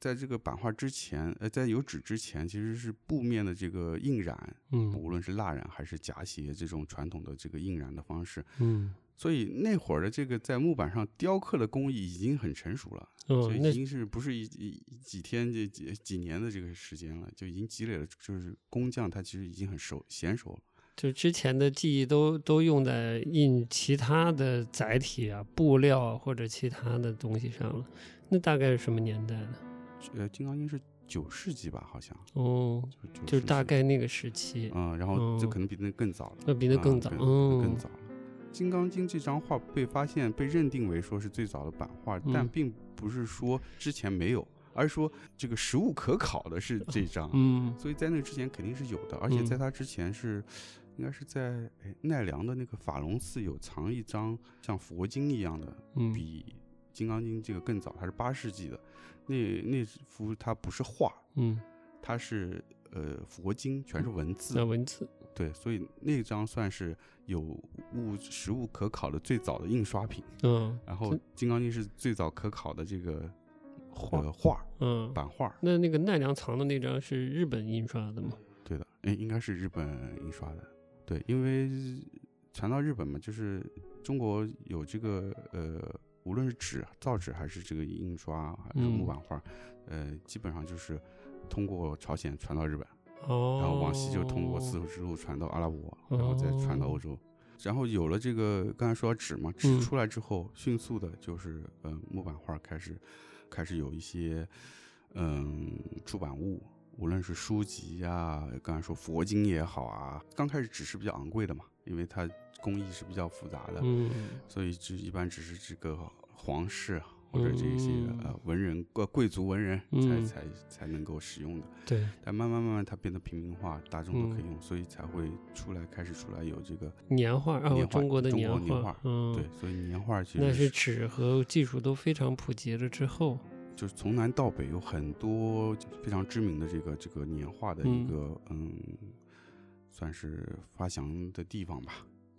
Speaker 1: 在这个版画之前，呃，在有纸之前，其实是布面的这个印染，
Speaker 2: 嗯
Speaker 1: 无论是蜡染还是夹鞋这种传统的这个印染的方式，
Speaker 2: 嗯
Speaker 1: 所以那会儿的这个在木板上雕刻的工艺已经很成熟了，
Speaker 2: 嗯
Speaker 1: 所以已经是不是一一几天这几几年的这个时间了，就已经积累了，就是工匠他其实已经很熟娴熟了。
Speaker 2: 就之前的技艺都都用在印其他的载体啊、布料啊或者其他的东西上了。那大概是什么年代的？
Speaker 1: 呃，《金刚经》是九世纪吧，好像
Speaker 2: 哦，
Speaker 1: 就
Speaker 2: 就是大概那个时期，
Speaker 1: 嗯，然后这
Speaker 2: 哦
Speaker 1: 可能比那更早了。
Speaker 2: 那比那
Speaker 1: 啊
Speaker 2: 更早，
Speaker 1: 更
Speaker 2: 嗯，
Speaker 1: 更早了。《金刚经》这张画被发现、被认定为说是最早的版画，但
Speaker 2: 嗯
Speaker 1: 并不是说之前没有，而是说这个实物可考的是这张。
Speaker 2: 嗯
Speaker 1: 所以在那之前肯定是有的，而且
Speaker 2: 嗯
Speaker 1: 在它之前是，应该是在哎奈良的那个法隆寺有藏一张像佛经一样的，
Speaker 2: 嗯
Speaker 1: 比《金刚经》这个更早，它是八世纪的。那那幅它不是画，
Speaker 2: 嗯，
Speaker 1: 它是呃佛经，全是文字。
Speaker 2: 那文字，
Speaker 1: 对，所以那张算是有物实物可考的最早的印刷品。
Speaker 2: 嗯，
Speaker 1: 然后《金刚经》是最早可考的这个
Speaker 2: 画
Speaker 1: 呃画儿
Speaker 2: 嗯，
Speaker 1: 版画。
Speaker 2: 那那个奈良藏的那张是日本印刷的吗？
Speaker 1: 对的，应应该是日本印刷的。对，因为传到日本嘛，就是中国有这个呃，无论是纸造纸还是这个印刷还是木
Speaker 2: 嗯。
Speaker 1: 版画，呃，基本上就是通过朝鲜传到日本，
Speaker 2: 哦，
Speaker 1: 然后往西就通过丝绸之路传到阿拉伯，然后再传到欧洲。然后有了这个刚才说到纸嘛，纸
Speaker 2: 嗯。
Speaker 1: 出来之后，迅速的就是呃木版画开始开始有一些嗯出版物，无论是书籍呀、刚才说佛经也好啊，刚开始纸是比较昂贵的嘛，因为它工艺是比较复杂的，
Speaker 2: 嗯。
Speaker 1: 所以就一般只是这个皇室或者这些、
Speaker 2: 嗯。
Speaker 1: 呃文人贵贵族文人才、
Speaker 2: 嗯。
Speaker 1: 才才能够使用的。
Speaker 2: 对，
Speaker 1: 但慢慢慢慢它变得平民化，大众都可以用，所以才会出来开始出来有这个
Speaker 2: 年画哦，
Speaker 1: 年画
Speaker 2: 中国的
Speaker 1: 中
Speaker 2: 年
Speaker 1: 画
Speaker 2: 嗯，
Speaker 1: 对，，所以年画其
Speaker 2: 那
Speaker 1: 实
Speaker 2: 是纸和技术都非常普及了之后，
Speaker 1: 就是从南到北有很多非常知名的这个这个年画的一个嗯算是发祥的地方吧。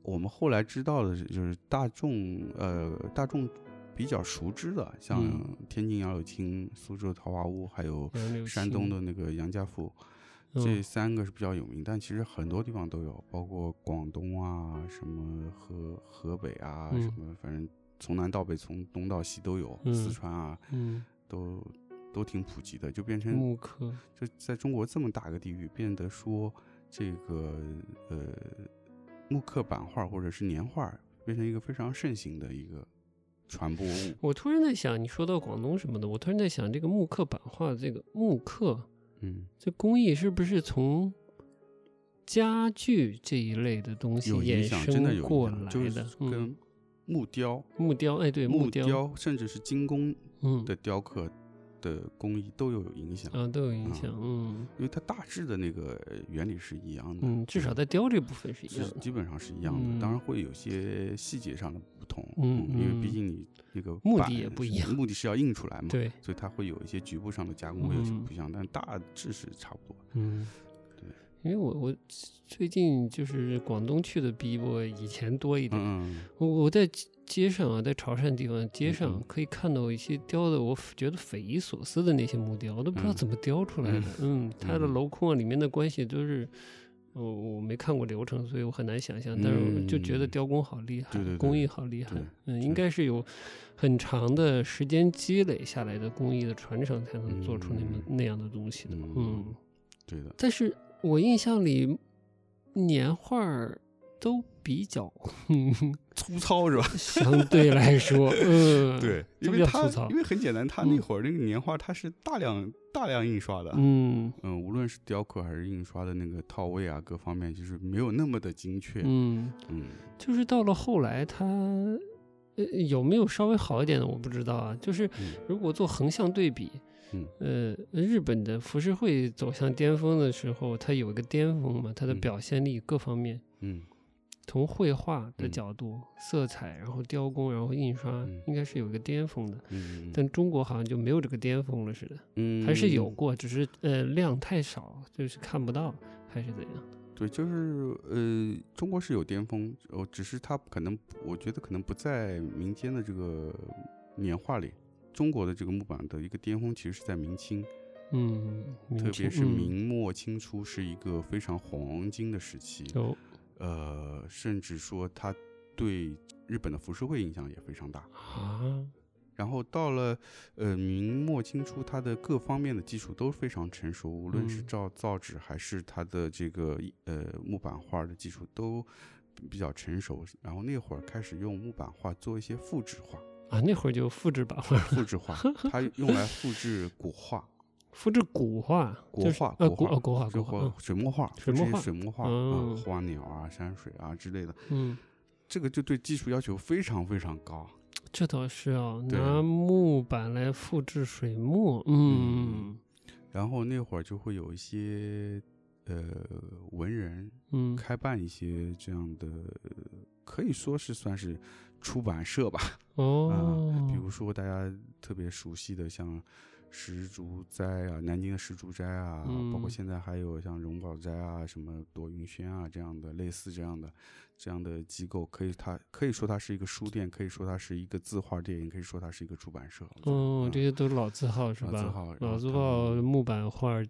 Speaker 1: 我们后来知道的是就是大众呃大众比较熟知的，像
Speaker 2: 嗯。
Speaker 1: 天津杨柳青、苏州桃花坞，还有山东的那个杨家埠。
Speaker 2: 嗯。
Speaker 1: 这三个是比较有名，但其实很多地方都有，包括广东啊，什么河河北啊，
Speaker 2: 嗯。
Speaker 1: 什么反正从南到北，从东到西都有，
Speaker 2: 嗯。
Speaker 1: 四川啊，
Speaker 2: 嗯，
Speaker 1: 都都挺普及的，就变成
Speaker 2: 木刻，
Speaker 1: 就在中国这么大个地域，变得说这个呃木刻版画或者是年画，变成一个非常盛行的一个传播物。
Speaker 2: 我突然在想，你说到广东什么的，我突然在想，这个木刻版画，这个木刻
Speaker 1: 嗯，
Speaker 2: 这工艺是不是从家具这一类的东西衍生过来的？嗯，
Speaker 1: 跟木雕、
Speaker 2: 木雕，哎，对，
Speaker 1: 木
Speaker 2: 雕，
Speaker 1: 甚至是精工
Speaker 2: 嗯，
Speaker 1: 的雕刻的工艺都有影响，
Speaker 2: 啊，都有影
Speaker 1: 啊
Speaker 2: 响，嗯
Speaker 1: 因为它大致的那个原理是一样的。
Speaker 2: 嗯，至少在雕这部分是一样的。
Speaker 1: 基本上是一样的，
Speaker 2: 嗯
Speaker 1: 当然会有些细节上的不同，
Speaker 2: 嗯
Speaker 1: 因为毕
Speaker 2: 嗯
Speaker 1: 竟你那个
Speaker 2: 目的也不一样
Speaker 1: 目的是要印出来嘛，
Speaker 2: 对，
Speaker 1: 所以它会有一些局部上的加工会有些
Speaker 2: 嗯
Speaker 1: 不一样，但大致是差不多。
Speaker 2: 嗯，
Speaker 1: 对，
Speaker 2: 因为我我最近就是广东去的比我以前多一点。
Speaker 1: 嗯
Speaker 2: 我我在街街上啊，在潮汕地方街上可以看到一些雕的，我觉得匪夷所思的那些木雕，我都不知道
Speaker 1: 嗯
Speaker 2: 怎么雕出来的。嗯，它的
Speaker 1: 嗯
Speaker 2: 镂空啊，里面的关系都是。我我没看过流程，所以我很难想象。但是我就觉得
Speaker 1: 嗯
Speaker 2: 雕工好厉害，
Speaker 1: 对对对
Speaker 2: 工艺好厉害。嗯，应该是有很长的时间积累下来的工艺的传承，才能做出那么、
Speaker 1: 嗯
Speaker 2: 那样的东西的。
Speaker 1: 嗯
Speaker 2: 嗯，
Speaker 1: 对的，
Speaker 2: 但是我印象里年画儿都比较
Speaker 1: 粗糙是吧？
Speaker 2: 相对来说，嗯，
Speaker 1: 对，
Speaker 2: 都
Speaker 1: 因为它
Speaker 2: 比较粗糙
Speaker 1: 因为很简单，它那
Speaker 2: 嗯
Speaker 1: 会儿那个年画它是大量大量印刷的，
Speaker 2: 嗯
Speaker 1: 嗯，无论是雕刻还是印刷的那个套位啊，各方面就是没有那么的精确。
Speaker 2: 嗯，
Speaker 1: 嗯
Speaker 2: 就是到了后来，它呃有没有稍微好一点的，我不知道啊。就是
Speaker 1: 嗯
Speaker 2: 如果做横向对比，
Speaker 1: 嗯
Speaker 2: 呃，日本的浮世绘走向巅峰的时候，它有一个巅峰嘛，它的
Speaker 1: 嗯
Speaker 2: 表现力各方面。
Speaker 1: 嗯
Speaker 2: 从绘画的
Speaker 1: 嗯
Speaker 2: 角度、色彩，然后雕工，然后印刷，
Speaker 1: 嗯
Speaker 2: 应该是有一个巅峰的。
Speaker 1: 嗯，
Speaker 2: 但中国好像就没有这个巅峰了似的，
Speaker 1: 嗯
Speaker 2: 还是有过，只是呃量太少，就是看不到，还是怎样？
Speaker 1: 对，就是呃，中国是有巅峰，哦，只是它可能，我觉得可能不在民间的这个年画里。中国的这个木板的一个巅峰，其实是在明清，
Speaker 2: 嗯，
Speaker 1: 特别是
Speaker 2: 嗯
Speaker 1: 明末清初是一个非常黄金的时期。
Speaker 2: 有
Speaker 1: 呃，甚至说它对日本的浮世绘影响也非常大。
Speaker 2: 啊，
Speaker 1: 然后到了呃明末清初，它的各方面的技术都非常成熟，无论是
Speaker 2: 嗯
Speaker 1: 造造纸还是它的这个呃木板画的技术都比较成熟。然后那会儿开始用木板画做一些复制画，
Speaker 2: 啊，那会儿就复制版画，
Speaker 1: 复制画，它用来复制古画、
Speaker 2: 复制古画，就是
Speaker 1: 国画、
Speaker 2: 呃，
Speaker 1: 国画、
Speaker 2: 国画
Speaker 1: 就
Speaker 2: 国画，
Speaker 1: 水墨画、
Speaker 2: 水墨画
Speaker 1: 水墨画啊
Speaker 2: 嗯，
Speaker 1: 花鸟啊、山水啊之类的。
Speaker 2: 嗯，
Speaker 1: 这个就对技术要求非常非常高。
Speaker 2: 这倒是
Speaker 1: 啊，
Speaker 2: 拿木板来复制水墨，嗯
Speaker 1: 然后那会儿就会有一些呃文人
Speaker 2: 嗯
Speaker 1: 开办一些这样的，可以说是算是出版社吧。
Speaker 2: 哦，
Speaker 1: 啊比如说大家特别熟悉的像石竹斋啊，南京的石竹斋啊，包括
Speaker 2: 嗯
Speaker 1: 现在还有像荣宝斋啊、什么朵云轩啊这样的类似这样的这样的机构，可以它可以说它是一个书店，可以说它是一个字画店，也可以说它是一个出版社。
Speaker 2: 哦，
Speaker 1: 嗯
Speaker 2: 这些都是老字号是吧
Speaker 1: 老字？号
Speaker 2: 老字号木版画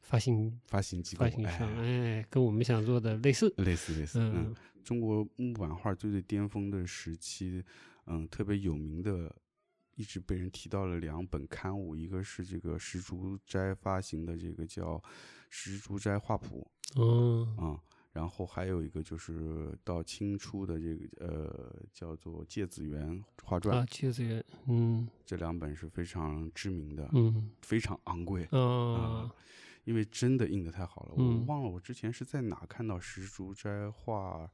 Speaker 2: 发行
Speaker 1: 发行机构，
Speaker 2: 发行商，
Speaker 1: 哎，
Speaker 2: 哎，跟我们想做的类似。
Speaker 1: 类似类似，嗯。
Speaker 2: 嗯。
Speaker 1: 中国木版画最最巅峰的时期，嗯，特别有名的，一直被人提到了两本刊物，一个是这个石竹斋发行的这个叫《石竹斋画谱》
Speaker 2: 嗯，
Speaker 1: 啊、然后还有一个就是到清初的这个呃叫做《芥子园画传》
Speaker 2: 啊，芥子园，嗯。
Speaker 1: 这两本是非常知名的，
Speaker 2: 嗯。
Speaker 1: 非常昂贵。
Speaker 2: 啊，
Speaker 1: 因为真的印的太好了，我
Speaker 2: 嗯。
Speaker 1: 忘了我之前是在哪看到石竹斋画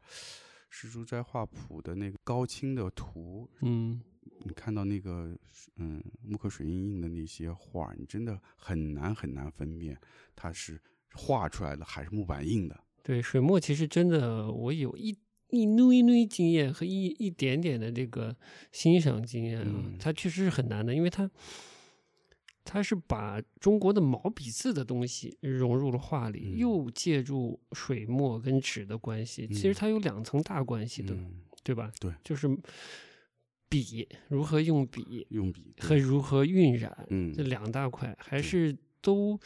Speaker 1: 石竹斋画谱的那个高清的图，
Speaker 2: 嗯。
Speaker 1: 你看到那个嗯木刻水印印的那些画，你真的很难很难分辨它是画出来的还是木板印的。
Speaker 2: 对，水墨其实真的，我有一一努一努经验和一一点点的这个欣赏经验啊，
Speaker 1: 嗯。
Speaker 2: 它确实是很难的，因为它它是把中国的毛笔字的东西融入了画里，
Speaker 1: 嗯。
Speaker 2: 又借助水墨跟纸的关系，其实
Speaker 1: 嗯。
Speaker 2: 它有两层大关系的，
Speaker 1: 嗯，
Speaker 2: 对吧？
Speaker 1: 对。
Speaker 2: 就是笔如何用笔
Speaker 1: 用笔
Speaker 2: 和如何晕染，
Speaker 1: 嗯。
Speaker 2: 这两大块还是都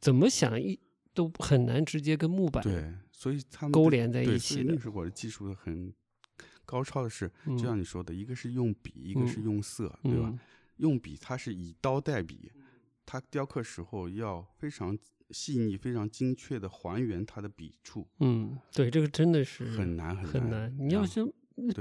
Speaker 2: 怎么想一都很难直接跟木板
Speaker 1: 对，所以他们
Speaker 2: 勾连在一起的
Speaker 1: 那时候我的技术很高超的是，
Speaker 2: 嗯。
Speaker 1: 就像你说的，一个是用笔，一个是
Speaker 2: 嗯。
Speaker 1: 用色，对吧？
Speaker 2: 嗯
Speaker 1: 用笔它是以刀代笔，它雕刻时候要非常细腻、非常精确的还原它的笔触，
Speaker 2: 嗯，对，这个真的是
Speaker 1: 很难
Speaker 2: 很
Speaker 1: 难。
Speaker 2: 难。你要
Speaker 1: 然
Speaker 2: 是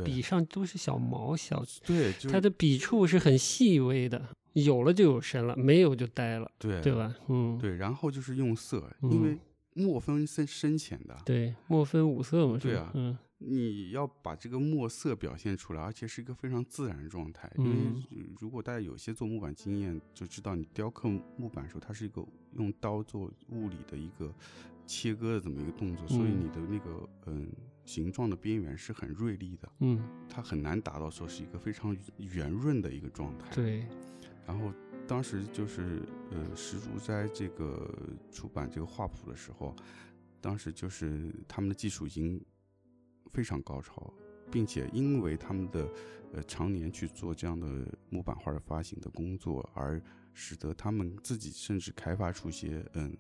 Speaker 2: 笔上都是小毛小，
Speaker 1: 对，就是
Speaker 2: 它的笔触是很细微的，有了就有神了，没有就呆了，
Speaker 1: 对
Speaker 2: 对？吧？嗯，
Speaker 1: 对，然后就是用色，因为
Speaker 2: 嗯
Speaker 1: 墨分深深浅的，
Speaker 2: 对，墨分五色嘛，是
Speaker 1: 对啊
Speaker 2: 嗯
Speaker 1: 你要把这个墨色表现出来，而且是一个非常自然状态。因为如果大家有些做木板经验，就知道你雕刻木板的时候，它是一个用刀做物理的一个切割的这么一个动作，所以
Speaker 2: 嗯
Speaker 1: 你的那个嗯形状的边缘是很锐利的，
Speaker 2: 嗯，
Speaker 1: 它很难达到说是一个非常圆润的一个状态。
Speaker 2: 对，
Speaker 1: 然后当时就是呃石竹斋这个出版这个画谱的时候，当时就是他们的技术已经非常高超，并且因为他们的呃常年去做这样的木版画的发行的工作，而使得他们自己甚至开发出一些嗯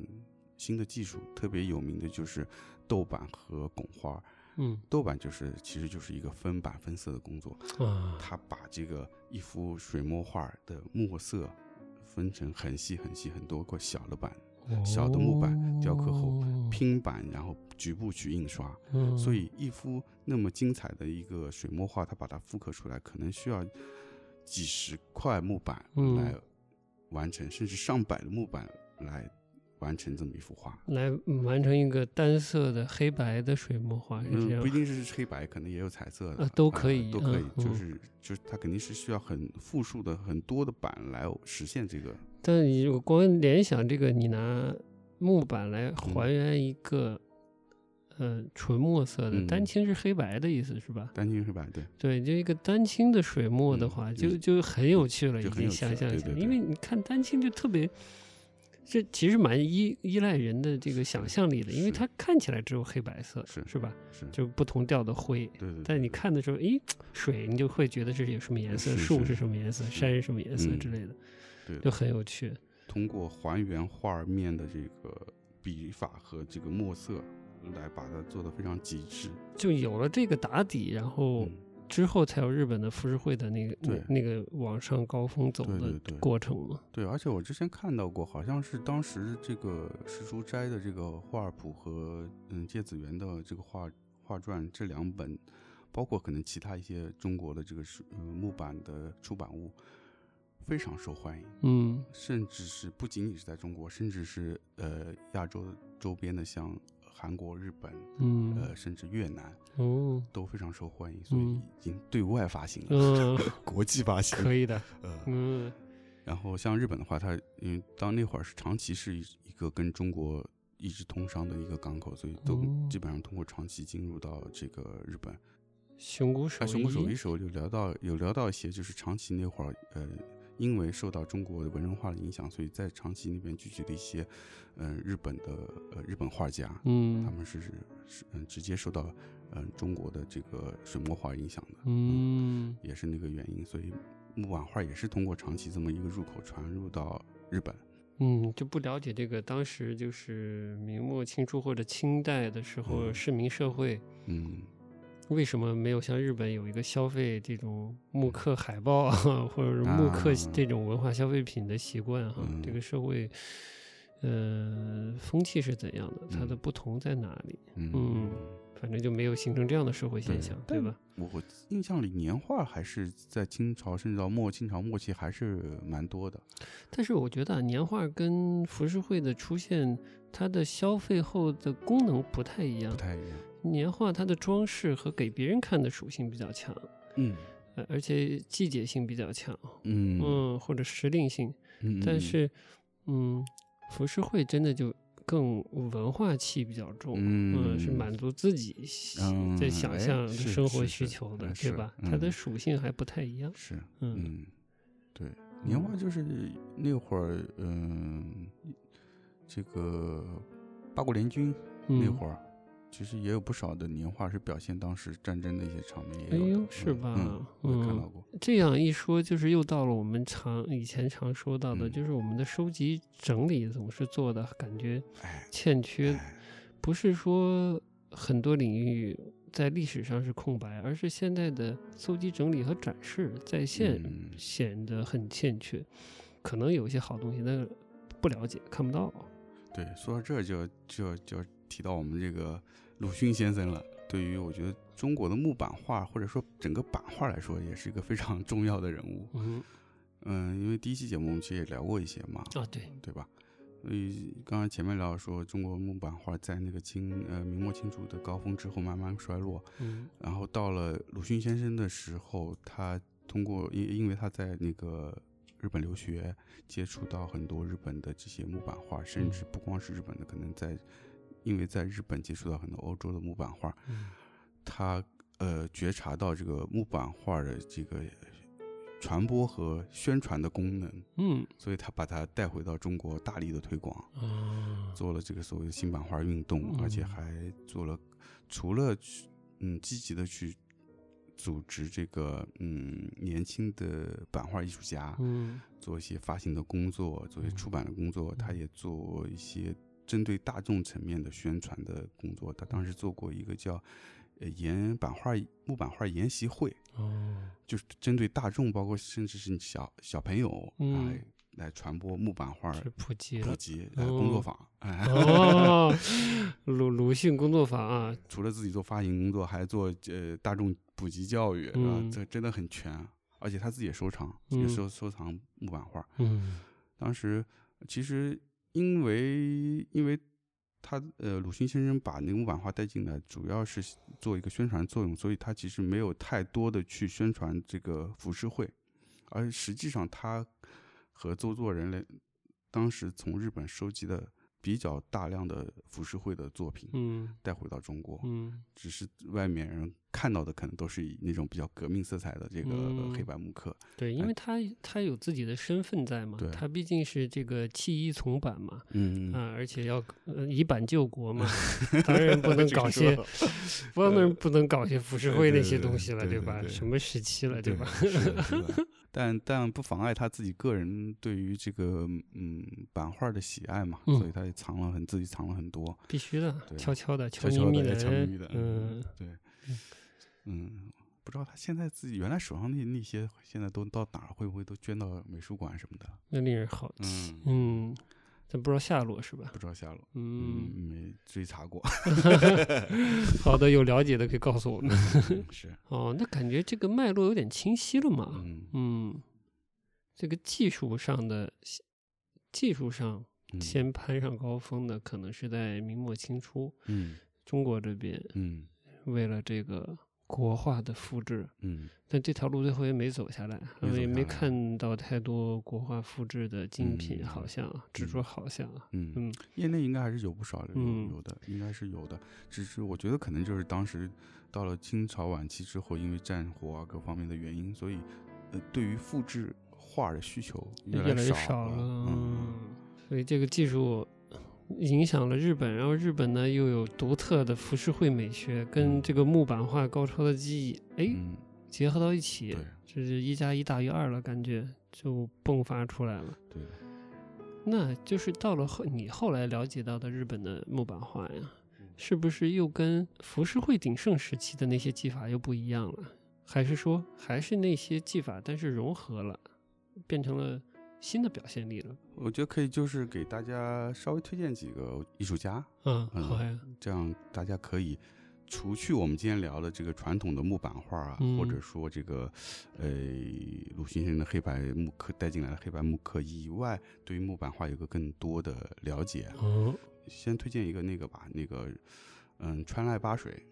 Speaker 1: 新的技术，特别有名的就是豆板和拱花。
Speaker 2: 嗯
Speaker 1: 豆板就是其实就是一个分版分色的工作，
Speaker 2: 啊，
Speaker 1: 他把这个一幅水墨画的墨色分成很细很细很多个小的版，小的木板雕刻后
Speaker 2: 哦。
Speaker 1: 拼板，然后局部去印刷。
Speaker 2: 嗯。
Speaker 1: 所以一幅那么精彩的一个水墨画，它把它复刻出来，可能需要几十块木板
Speaker 2: 嗯。
Speaker 1: 来完成，甚至上百的木板来完成这么一幅画。
Speaker 2: 来完成一个单色的黑白的水墨画是这
Speaker 1: 嗯，
Speaker 2: 样
Speaker 1: 不一定是黑白，可能也有彩色的，
Speaker 2: 啊都可以
Speaker 1: 都可以，就是就是它肯定是需要很复数的很多的板来实现这个。
Speaker 2: 但你我光联想这个，你拿木板来
Speaker 1: 嗯
Speaker 2: 还原一个、呃纯墨色的，
Speaker 1: 嗯
Speaker 2: 丹青是黑白的意思是吧？
Speaker 1: 丹青黑白，对，
Speaker 2: 对，就一个丹青的水墨的
Speaker 1: 嗯
Speaker 2: 话，
Speaker 1: 就
Speaker 2: 就就很有趣了，已经
Speaker 1: 就很有趣了
Speaker 2: 想象一下，因为你看丹青就特别。这其实蛮依依赖人的这个想象力的，因为它看起来只有黑白色，
Speaker 1: 是
Speaker 2: 是吧？
Speaker 1: 是，
Speaker 2: 就不同调的灰，
Speaker 1: 对对。
Speaker 2: 但你看的时候，诶，水你就会觉得这是有什么颜色，
Speaker 1: 是
Speaker 2: 树
Speaker 1: 是
Speaker 2: 是什么颜色，山是什么颜色
Speaker 1: 嗯
Speaker 2: 之类的，
Speaker 1: 对
Speaker 2: 就很有趣。
Speaker 1: 通过还原画面的这个笔法和这个墨色，来把它做得非常极致。
Speaker 2: 就有了这个打底，然后
Speaker 1: 嗯，
Speaker 2: 之后才有日本的浮世绘的那个那
Speaker 1: 对
Speaker 2: 那个往上高峰走的过程嘛。
Speaker 1: 对，而且我之前看到过，好像是当时这个石竹斋的这个画谱和嗯芥子园的这个画画传这两本，包括可能其他一些中国的这个是呃木板的出版物，非常受欢迎。
Speaker 2: 嗯
Speaker 1: 甚至是不仅仅是在中国，甚至是呃亚洲周边的像韩国、日本，
Speaker 2: 嗯
Speaker 1: 呃甚至越南
Speaker 2: 哦
Speaker 1: 都非常受欢迎，所以
Speaker 2: 嗯
Speaker 1: 已经对外发行了，
Speaker 2: 嗯，
Speaker 1: 国际发行。
Speaker 2: 可以的。
Speaker 1: 呃，
Speaker 2: 嗯
Speaker 1: 然后像日本的话，它因为当那会儿是长崎是一一个跟中国一直通商的一个港口，所以都
Speaker 2: 哦
Speaker 1: 基本上通过长崎进入到这个日本。
Speaker 2: 熊谷手
Speaker 1: 啊，熊谷手
Speaker 2: 艺
Speaker 1: 一手有聊到有聊到一些，就是长崎那会儿，呃，因为受到中国的文人画的影响，所以在长崎那边聚集了一些，嗯、日本的呃日本画家，嗯。他
Speaker 2: 嗯
Speaker 1: 们是是嗯直接受到嗯、中国的这个水墨画影响的，
Speaker 2: 嗯。
Speaker 1: 也是那个原因，所以木版画也是通过长崎这么一个入口传入到日本。
Speaker 2: 嗯，就不了解这个当时就是明末清初或者清代的时候，
Speaker 1: 嗯。
Speaker 2: 市民社会
Speaker 1: 嗯
Speaker 2: 为什么没有像日本有一个消费这种木刻海报啊，或者是木刻
Speaker 1: 啊
Speaker 2: 这种文化消费品的习惯哈？
Speaker 1: 嗯
Speaker 2: 这个社会，呃，风气是怎样的？它的
Speaker 1: 嗯
Speaker 2: 不同在哪里？
Speaker 1: 嗯
Speaker 2: 嗯反正就没有形成这样的社会现象，对
Speaker 1: 但
Speaker 2: 吧？
Speaker 1: 我我印象里年画还是在清朝甚至到末清朝末期还是蛮多的。
Speaker 2: 但是我觉得啊年画跟浮世绘的出现，它的消费后的功能不太一样
Speaker 1: 不。太一样。
Speaker 2: 年画它的装饰和给别人看的属性比较强，
Speaker 1: 嗯。
Speaker 2: 呃，而且季节性比较强，
Speaker 1: 嗯。
Speaker 2: 嗯，或者时令性。但是，嗯，浮世绘真的就更文化气比较重，
Speaker 1: 嗯
Speaker 2: 是满。足自己喜
Speaker 1: 嗯
Speaker 2: 的想
Speaker 1: 哎
Speaker 2: 象的生活需求的，对吧？它的。
Speaker 1: 嗯
Speaker 2: 属性还不太一样，
Speaker 1: 是
Speaker 2: 嗯
Speaker 1: 嗯，对，年画就是那会儿，嗯，这个八国联军那
Speaker 2: 嗯
Speaker 1: 会儿，其实也有不少的年画是表现当时战争的一些场面也
Speaker 2: 哎呦
Speaker 1: 有
Speaker 2: 是吧
Speaker 1: 嗯，我也看
Speaker 2: 嗯
Speaker 1: 到过。
Speaker 2: 这样一说，就是又到了我们常以前常说到的，
Speaker 1: 嗯
Speaker 2: 就是我们的收集整理总是做的感觉
Speaker 1: 哎，
Speaker 2: 欠缺，
Speaker 1: 哎
Speaker 2: 不是说很多领域在历史上是空白，而是现在的搜集整理和展示在线
Speaker 1: 嗯
Speaker 2: 显得很欠缺。可能有一些好东西，但是不了解，看不到。
Speaker 1: 对，说到这儿就就就提到我们这个鲁迅先生了。对于我觉得中国的木版画或者说整个版画来说，也是一个非常 重要的人物。
Speaker 2: 嗯
Speaker 1: 嗯，因为第一期节目我们其实也聊过一些嘛，
Speaker 2: 啊，对，
Speaker 1: 对吧？所以刚刚前面聊说中国木版画在那个清呃明末清初的高峰之后慢慢衰落，
Speaker 2: 嗯
Speaker 1: 然后到了鲁迅先生的时候，他通过因因为他在那个日本留学，接触到很多日本的这些木版画，甚至不光是日本的，可能在因为在日本接触到很多欧洲的木版画，
Speaker 2: 嗯
Speaker 1: 他呃觉察到这个木版画的这个传播和宣传的功能，
Speaker 2: 嗯。
Speaker 1: 所以他把它带回到中国，大力的推广。
Speaker 2: 嗯，
Speaker 1: 做了这个所谓的新版画运动，而且
Speaker 2: 嗯。
Speaker 1: 还做了除了去嗯积极的去组织这个嗯年轻的版画艺术家，
Speaker 2: 嗯。
Speaker 1: 做一些发行的工作，做一些出版的工作，他也做一些针对大众层面的宣传的工作。他当时做过一个叫呃研版画木版画研习会，
Speaker 2: 哦，
Speaker 1: 就是针对大众，包括甚至是小小朋友
Speaker 2: 嗯
Speaker 1: 来来传播木版画
Speaker 2: 是普及。
Speaker 1: 普及，来工作
Speaker 2: 哦
Speaker 1: 坊，哎。
Speaker 2: 哦，鲁鲁迅工作坊啊，
Speaker 1: 除了自己做发行工作，还做呃大众普及教育，是吧？
Speaker 2: 嗯
Speaker 1: 这真的很全，而且他自己也收藏，
Speaker 2: 嗯
Speaker 1: 也收收藏木版画。
Speaker 2: 嗯
Speaker 1: 当时其实因为因为他呃鲁迅先生把那个木版画带进来，主要是做一个宣传作用，所以他其实没有太多的去宣传这个浮世绘，而实际上他和周作人类当时从日本收集的比较大量的浮世绘的作品
Speaker 2: 嗯。
Speaker 1: 带回到中国，
Speaker 2: 嗯。
Speaker 1: 只是外面人看到的可能都是以那种比较革命色彩的这个
Speaker 2: 嗯。
Speaker 1: 黑白木刻，
Speaker 2: 对，因为他他有自己的身份在嘛，他毕竟是这个弃医从版嘛，
Speaker 1: 嗯
Speaker 2: 啊，而且要呃以版救国嘛，当然不能搞些，不能不能搞些浮世绘那些东西了，
Speaker 1: 对对对
Speaker 2: 什么时期了，对吧？
Speaker 1: 但但不妨碍他自己个人对于这个嗯版画的喜爱嘛，
Speaker 2: 嗯。
Speaker 1: 所以他也藏了很自己藏了很多，
Speaker 2: 必须的，悄悄的，
Speaker 1: 悄悄的
Speaker 2: 咪咪的，
Speaker 1: 悄咪咪的，
Speaker 2: 嗯，
Speaker 1: 对，嗯，不知道他现在自己原来手上那那些现在都到哪儿，会不会都捐到美术馆什么的？
Speaker 2: 那令人好奇，
Speaker 1: 嗯，
Speaker 2: 嗯，但不知道下落是吧？
Speaker 1: 不知道下落，
Speaker 2: 嗯，
Speaker 1: 没追查过
Speaker 2: 好的，有了解的可以告诉我们。
Speaker 1: 嗯是，
Speaker 2: 哦，那感觉这个脉络有点清晰了嘛？
Speaker 1: 嗯
Speaker 2: 嗯，这个技术上的技术上
Speaker 1: 嗯
Speaker 2: 先攀上高峰的，可能是在明末清初
Speaker 1: 嗯
Speaker 2: 中国这边，
Speaker 1: 嗯
Speaker 2: 为了这个国画的复制，
Speaker 1: 嗯。
Speaker 2: 但这条路最后也没走下来，也没看到太多国画复制的精品，
Speaker 1: 嗯
Speaker 2: 好像啊只说好像啊，
Speaker 1: 嗯
Speaker 2: 嗯。
Speaker 1: 业内应该还是有不少的，有
Speaker 2: 嗯。
Speaker 1: 有的，应该是有的。只是我觉得可能就是当时到了清朝晚期之后，因为战火啊各方面的原因，所以呃，对于复制画的需求
Speaker 2: 越
Speaker 1: 来
Speaker 2: 越少
Speaker 1: 了。
Speaker 2: 嗯。
Speaker 1: 嗯，
Speaker 2: 所以这个技术影响了日本，然后日本呢又有独特的浮世绘美学，跟
Speaker 1: 嗯
Speaker 2: 这个木板画高超的技艺，哎，
Speaker 1: 嗯，
Speaker 2: 结合到一起
Speaker 1: 对，
Speaker 2: 这是一加一大于二了，感觉就迸发出来了。
Speaker 1: 对。
Speaker 2: 那就是到了后，你后来了解到的日本的木板画呀，
Speaker 1: 嗯
Speaker 2: 是不是又跟浮世绘鼎盛时期的那些技法又不一样了？还是说还是那些技法，但是融合了，变成了新的表现力了？
Speaker 1: 我觉得可以，就是给大家稍微推荐几个艺术家，
Speaker 2: 嗯，
Speaker 1: 嗯
Speaker 2: 好呀，
Speaker 1: 这样大家可以除去我们今天聊的这个传统的木板画啊，
Speaker 2: 嗯
Speaker 1: 或者说这个呃鲁迅先生的黑白木刻带进来的黑白木刻以外，对于木板画有个更多的了解。
Speaker 2: 哦，
Speaker 1: 先推荐一个那个吧，那个嗯川濑八水，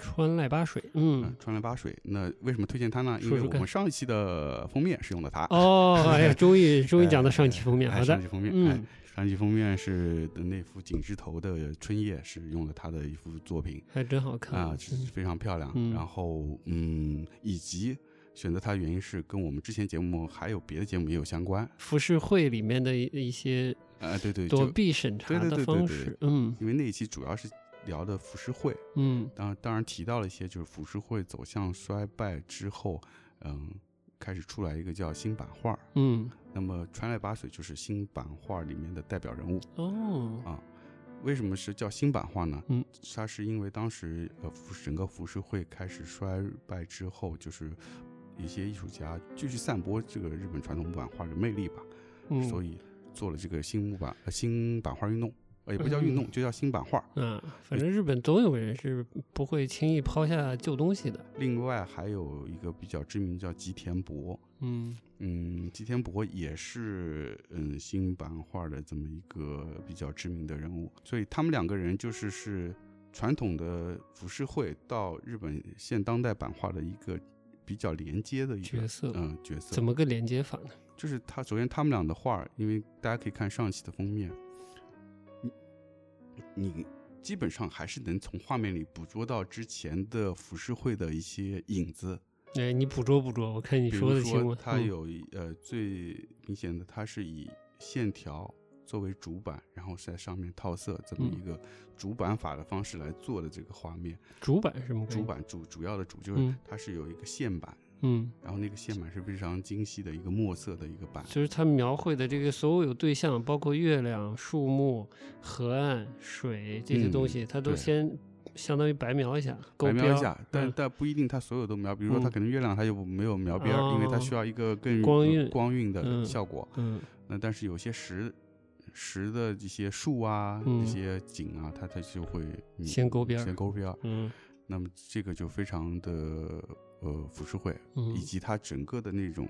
Speaker 2: 川濑八水，
Speaker 1: 嗯
Speaker 2: 嗯，
Speaker 1: 川濑八水。那为什么推荐它呢？因为我们上一期的封面是用的它。
Speaker 2: 哦，哎呀，终于终于讲到上一期封面，
Speaker 1: 哎
Speaker 2: 好的，
Speaker 1: 上期封面，哎
Speaker 2: 嗯，
Speaker 1: 上期封面是的那幅景之头的春夜是用了他的一幅作品。
Speaker 2: 还真好看。
Speaker 1: 啊，是
Speaker 2: 嗯。
Speaker 1: 非常漂亮。
Speaker 2: 嗯。
Speaker 1: 然后嗯，以及选择它的原因是跟我们之前节目还有别的节目也有相关。
Speaker 2: 浮世绘里面的一一些
Speaker 1: 啊，对对，就
Speaker 2: 躲避审查的方式，嗯。
Speaker 1: 因为那一期主要是聊的浮世绘，
Speaker 2: 嗯
Speaker 1: 当当然提到了一些就是浮世绘走向衰败之后，嗯，开始出来一个叫新版画。
Speaker 2: 嗯，
Speaker 1: 那么川濑八水就是新版画里面的代表人物。
Speaker 2: 哦，
Speaker 1: 啊，为什么是叫新版画呢？
Speaker 2: 嗯，
Speaker 1: 它是因为当时呃浮整个浮世绘开始衰败之后，就是一些艺术家继续散播这个日本传统木板画的魅力吧，
Speaker 2: 嗯，
Speaker 1: 所以做了这个新木板呃新版画运动，呃也不叫运动，
Speaker 2: 嗯
Speaker 1: 就叫新版画。
Speaker 2: 嗯，反正日本总有人是不会轻易抛下旧东西的，
Speaker 1: 另外还有一个比较知名的叫吉田博，
Speaker 2: 嗯
Speaker 1: 嗯，吉田博也是嗯新版画的这么一个比较知名的人物，所以他们两个人就是是传统的浮世绘到日本现当代版画的一个比较连接的一个
Speaker 2: 角色
Speaker 1: 嗯角色。
Speaker 2: 怎么个连接法呢？
Speaker 1: 就是他首先他们俩的画，因为大家可以看上期的封面，你你基本上还是能从画面里捕捉到之前的浮世绘的一些影子。
Speaker 2: 哎，你捕捉捕捉，我看你说的清楚。
Speaker 1: 说，它
Speaker 2: 嗯
Speaker 1: 有一呃最明显的，它是以线条作为主板，然后在上面套色这么
Speaker 2: 嗯
Speaker 1: 一个主板法的方式来做的这个画面。
Speaker 2: 主板是什么？
Speaker 1: 主板主主要的主就是
Speaker 2: 嗯
Speaker 1: 它是有一个线板，
Speaker 2: 嗯，
Speaker 1: 然后那个线板是非常精细的一个墨色的一个板。
Speaker 2: 就是他描绘的这个所有对象，包括月亮、树木、河岸、水这些东
Speaker 1: 嗯
Speaker 2: 西，他都先相当于白描一下，勾
Speaker 1: 白描
Speaker 2: 标
Speaker 1: 一下，但
Speaker 2: 嗯
Speaker 1: 但不一定它所有都描，比如说它
Speaker 2: 嗯
Speaker 1: 可能月亮它就没有描边儿，因为它
Speaker 2: 哦
Speaker 1: 需要一个更呃
Speaker 2: 光晕
Speaker 1: 光晕的
Speaker 2: 嗯
Speaker 1: 效果。
Speaker 2: 嗯
Speaker 1: 那但是有些实实的这些树啊、这些景啊，它它就会嗯
Speaker 2: 先勾边儿
Speaker 1: 先勾边儿。
Speaker 2: 嗯
Speaker 1: 那么这个就非常的呃浮世绘，
Speaker 2: 嗯。
Speaker 1: 以及它整个的那种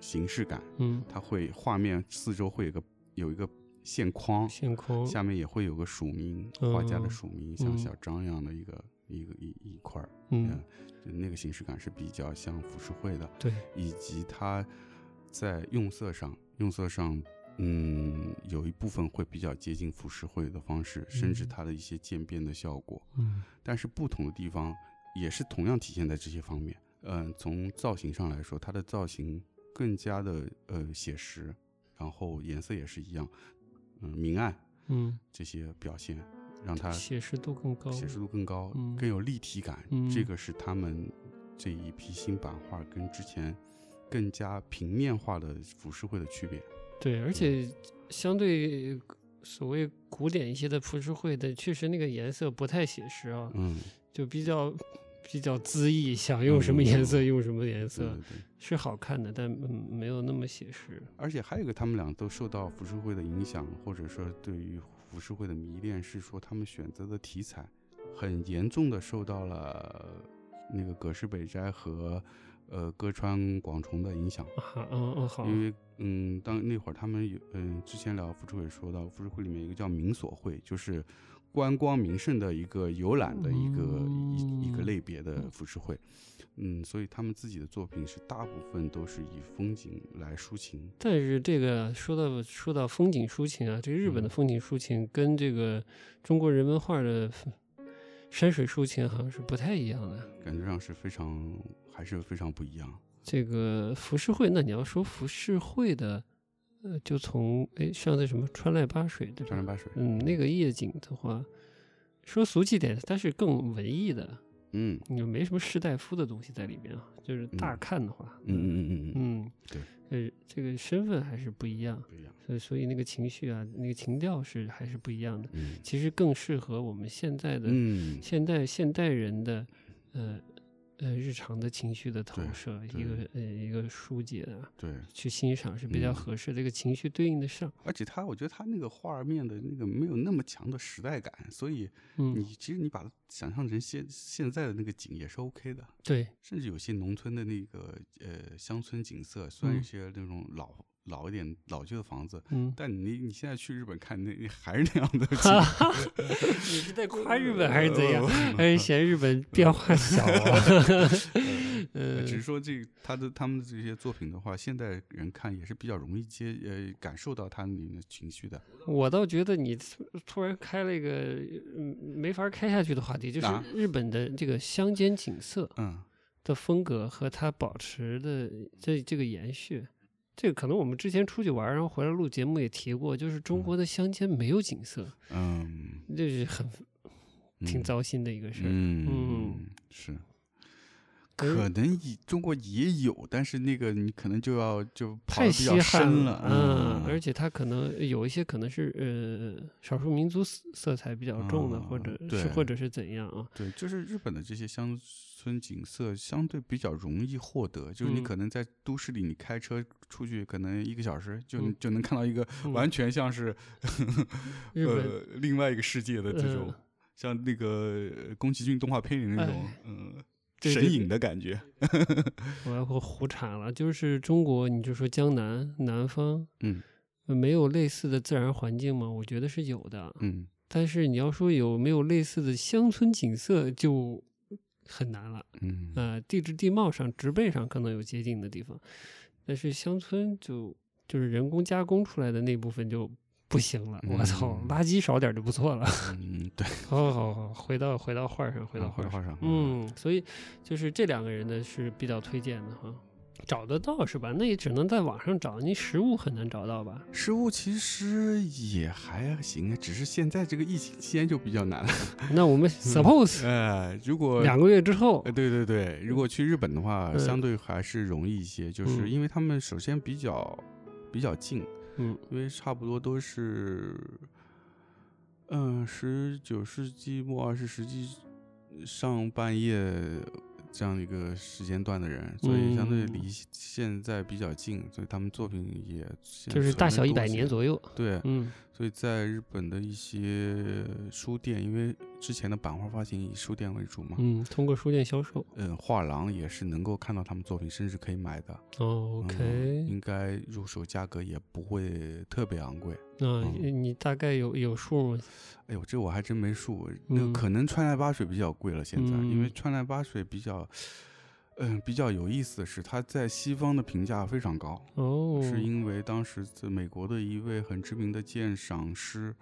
Speaker 1: 形式感，
Speaker 2: 嗯，
Speaker 1: 它会画面四周会有个有一个线框，
Speaker 2: 线框
Speaker 1: 下面也会有个署名，画家的
Speaker 2: 嗯
Speaker 1: 署名，像
Speaker 2: 嗯。
Speaker 1: 小张一样的一个一个一一块儿，
Speaker 2: 嗯，
Speaker 1: 就那个形式感是比较像浮世绘的。
Speaker 2: 对，
Speaker 1: 以及它在用色上，用色上，嗯，有一部分会比较接近浮世绘的方式，甚至
Speaker 2: 嗯。
Speaker 1: 它的一些渐变的效果。
Speaker 2: 嗯。
Speaker 1: 但是不同的地方也是同样体现在这些方面。嗯、从造型上来说，它的造型更加的呃写实，然后颜色也是一样，嗯、明暗
Speaker 2: 嗯，
Speaker 1: 这些表现，让它
Speaker 2: 写实度更高，
Speaker 1: 写实度更高，
Speaker 2: 嗯
Speaker 1: 更有立体感。
Speaker 2: 嗯
Speaker 1: 这个是他们这一批新版画跟之前更加平面化的浮世绘的区别。
Speaker 2: 对，而且相对所谓古典一些的浮世绘的，确实那个颜色不太写实啊，
Speaker 1: 嗯，
Speaker 2: 就比较比较恣意，想用什么颜色
Speaker 1: 嗯
Speaker 2: 用什么颜色。是好看的，但嗯没有那么写实。
Speaker 1: 而且还有一个，他们俩都受到浮世绘的影响，或者说对于浮世绘的迷恋，是说他们选择的题材很严重的受到了那个葛饰北斋和呃歌川广重的影响。
Speaker 2: 啊，嗯嗯好，
Speaker 1: 因为嗯，当那会儿他们有嗯，之前聊浮世绘说到，浮世绘里面有一个叫民所绘，就是观光名胜的一个游览的一个、一一个
Speaker 2: 嗯
Speaker 1: 类别的浮世绘。嗯，所以他们自己的作品是大部分都是以风景来抒情。
Speaker 2: 但是这个说到说到风景抒情啊，这个日本的
Speaker 1: 嗯
Speaker 2: 风景抒情跟这个中国人文画的山水抒情好像是不太一样的。
Speaker 1: 感觉上是非常还是非常不一样。
Speaker 2: 这个浮世绘，那你要说浮世绘的，呃，就从哎上次什么川濑八水对吧？
Speaker 1: 川濑八水，
Speaker 2: 嗯，那个夜景的话，说俗气点，它是更文艺的，
Speaker 1: 嗯
Speaker 2: 你没什么士大夫的东西在里面啊。就是大
Speaker 1: 嗯
Speaker 2: 看的话，
Speaker 1: 嗯嗯嗯嗯嗯，
Speaker 2: 嗯，
Speaker 1: 对，
Speaker 2: 呃，这个身份还是不一样，
Speaker 1: 不一样，
Speaker 2: 所以所以那个情绪啊，那个情调是还是不一样的。
Speaker 1: 嗯
Speaker 2: 其实更适合我们现在的、
Speaker 1: 嗯，
Speaker 2: 现代现代人的，呃呃日常的情绪的投射，一个呃一个疏解啊，
Speaker 1: 对，
Speaker 2: 去欣赏是比较
Speaker 1: 嗯。
Speaker 2: 合适的，这个情绪对应得上。
Speaker 1: 而且他，我觉得他那个画面的那个没有那么强的时代感，所以
Speaker 2: 嗯。
Speaker 1: 你，其实你把它想象成现现在的那个景也是 OK 的，
Speaker 2: 对，
Speaker 1: 甚至有些农村的那个呃乡村景色，虽然有
Speaker 2: 嗯
Speaker 1: 些那种老老一点老旧的房子，
Speaker 2: 嗯，
Speaker 1: 但你你现在去日本看那那还是那样的景
Speaker 2: 哈哈，你是在夸日本还是怎样？
Speaker 1: 呃
Speaker 2: 还是嫌日本变化 小啊？呃，
Speaker 1: 只是说这他的他们的这些作品的话，现代人看也是比较容易接呃感受到他里面的情绪的。
Speaker 2: 我倒觉得你突突然开了一个嗯没法开下去的话题，就是
Speaker 1: 啊
Speaker 2: 日本的这个乡间景色
Speaker 1: 嗯
Speaker 2: 的风格和它保持的这这个延续。这个可能我们之前出去玩，然后回来录节目也提过，就是中国的乡间没有景色，
Speaker 1: 嗯，
Speaker 2: 这是很挺
Speaker 1: 嗯
Speaker 2: 糟心的一个事儿。
Speaker 1: 嗯
Speaker 2: 嗯
Speaker 1: 是。
Speaker 2: 可
Speaker 1: 能以中国也有，但是那个你可能就要就跑
Speaker 2: 太
Speaker 1: 得比较
Speaker 2: 稀罕
Speaker 1: 深
Speaker 2: 了，
Speaker 1: 嗯，
Speaker 2: 而且它可能有一些可能是呃少数民族色色彩比较重的，或
Speaker 1: 啊
Speaker 2: 者是或者是怎样啊？
Speaker 1: 对，就是日本的这些乡村景色相对比较容易获得，就是你
Speaker 2: 嗯。
Speaker 1: 可能在都市里，你开车出去可能一个小时就、
Speaker 2: 嗯。
Speaker 1: 就能看到一个
Speaker 2: 嗯。
Speaker 1: 完全像是、呃另外一个世界的这种，
Speaker 2: 呃
Speaker 1: 像那个呃宫崎骏动画片里那种
Speaker 2: 哎
Speaker 1: 嗯、神隐的感觉。
Speaker 2: 我要胡胡侃了，就是中国，你就说江南南方，
Speaker 1: 嗯。
Speaker 2: 呃没有类似的自然环境吗？我觉得是有的，
Speaker 1: 嗯。
Speaker 2: 但是你要说有没有类似的乡村景色，就很难了。
Speaker 1: 嗯
Speaker 2: 呃，地质地貌上、植被上可能有接近的地方，但是乡村就就是人工加工出来的那部分就不行了。我操，
Speaker 1: 嗯
Speaker 2: 垃圾少点儿就不错了。
Speaker 1: 嗯，对，
Speaker 2: 好好好，回到回到画儿上，回到。
Speaker 1: 回到画上，
Speaker 2: 嗯，所以就是这两个人呢是比较推荐的哈，找得到是吧？那也只能在网上找，你实物很难找到吧？
Speaker 1: 实物其实也还行啊，只是现在这个疫情期间就比较难了。
Speaker 2: 那我们 suppose
Speaker 1: 呃，如果
Speaker 2: 两个月之后
Speaker 1: 呃，，对对对，如果去日本的话，
Speaker 2: 嗯
Speaker 1: 相对还是容易一些，就是
Speaker 2: 嗯
Speaker 1: 因为他们首先比较比较近，
Speaker 2: 嗯
Speaker 1: 因为差不多都是，嗯，十九世纪末二十世纪上半叶这样一个时间段的人，所以相对
Speaker 2: 嗯。
Speaker 1: 离现在比较近，所以他们作品也
Speaker 2: 就是大小一百年左右。
Speaker 1: 对，
Speaker 2: 嗯
Speaker 1: 所以在日本的一些书店，因为之前的版画发行以书店为主嘛，
Speaker 2: 嗯，通过书店销售。
Speaker 1: 嗯，画廊也是能够看到他们作品，甚至可以买的。
Speaker 2: 哦
Speaker 1: 嗯
Speaker 2: OK，
Speaker 1: 应该入手价格也不会特别昂贵。
Speaker 2: 那
Speaker 1: 嗯
Speaker 2: 你大概有有数吗？
Speaker 1: 哎呦，这我还真没数。那可能川濑八水比较贵了，现在，因为
Speaker 2: 嗯
Speaker 1: 川濑八水比较，嗯、比较有意思的是，他在西方的评价非常高，
Speaker 2: 哦，
Speaker 1: 是因为当时在美国的一位很知名的鉴赏师。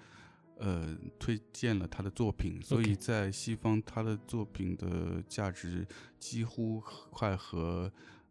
Speaker 1: 呃，推荐了他的作品，所以在西方他的作品的价值几乎快和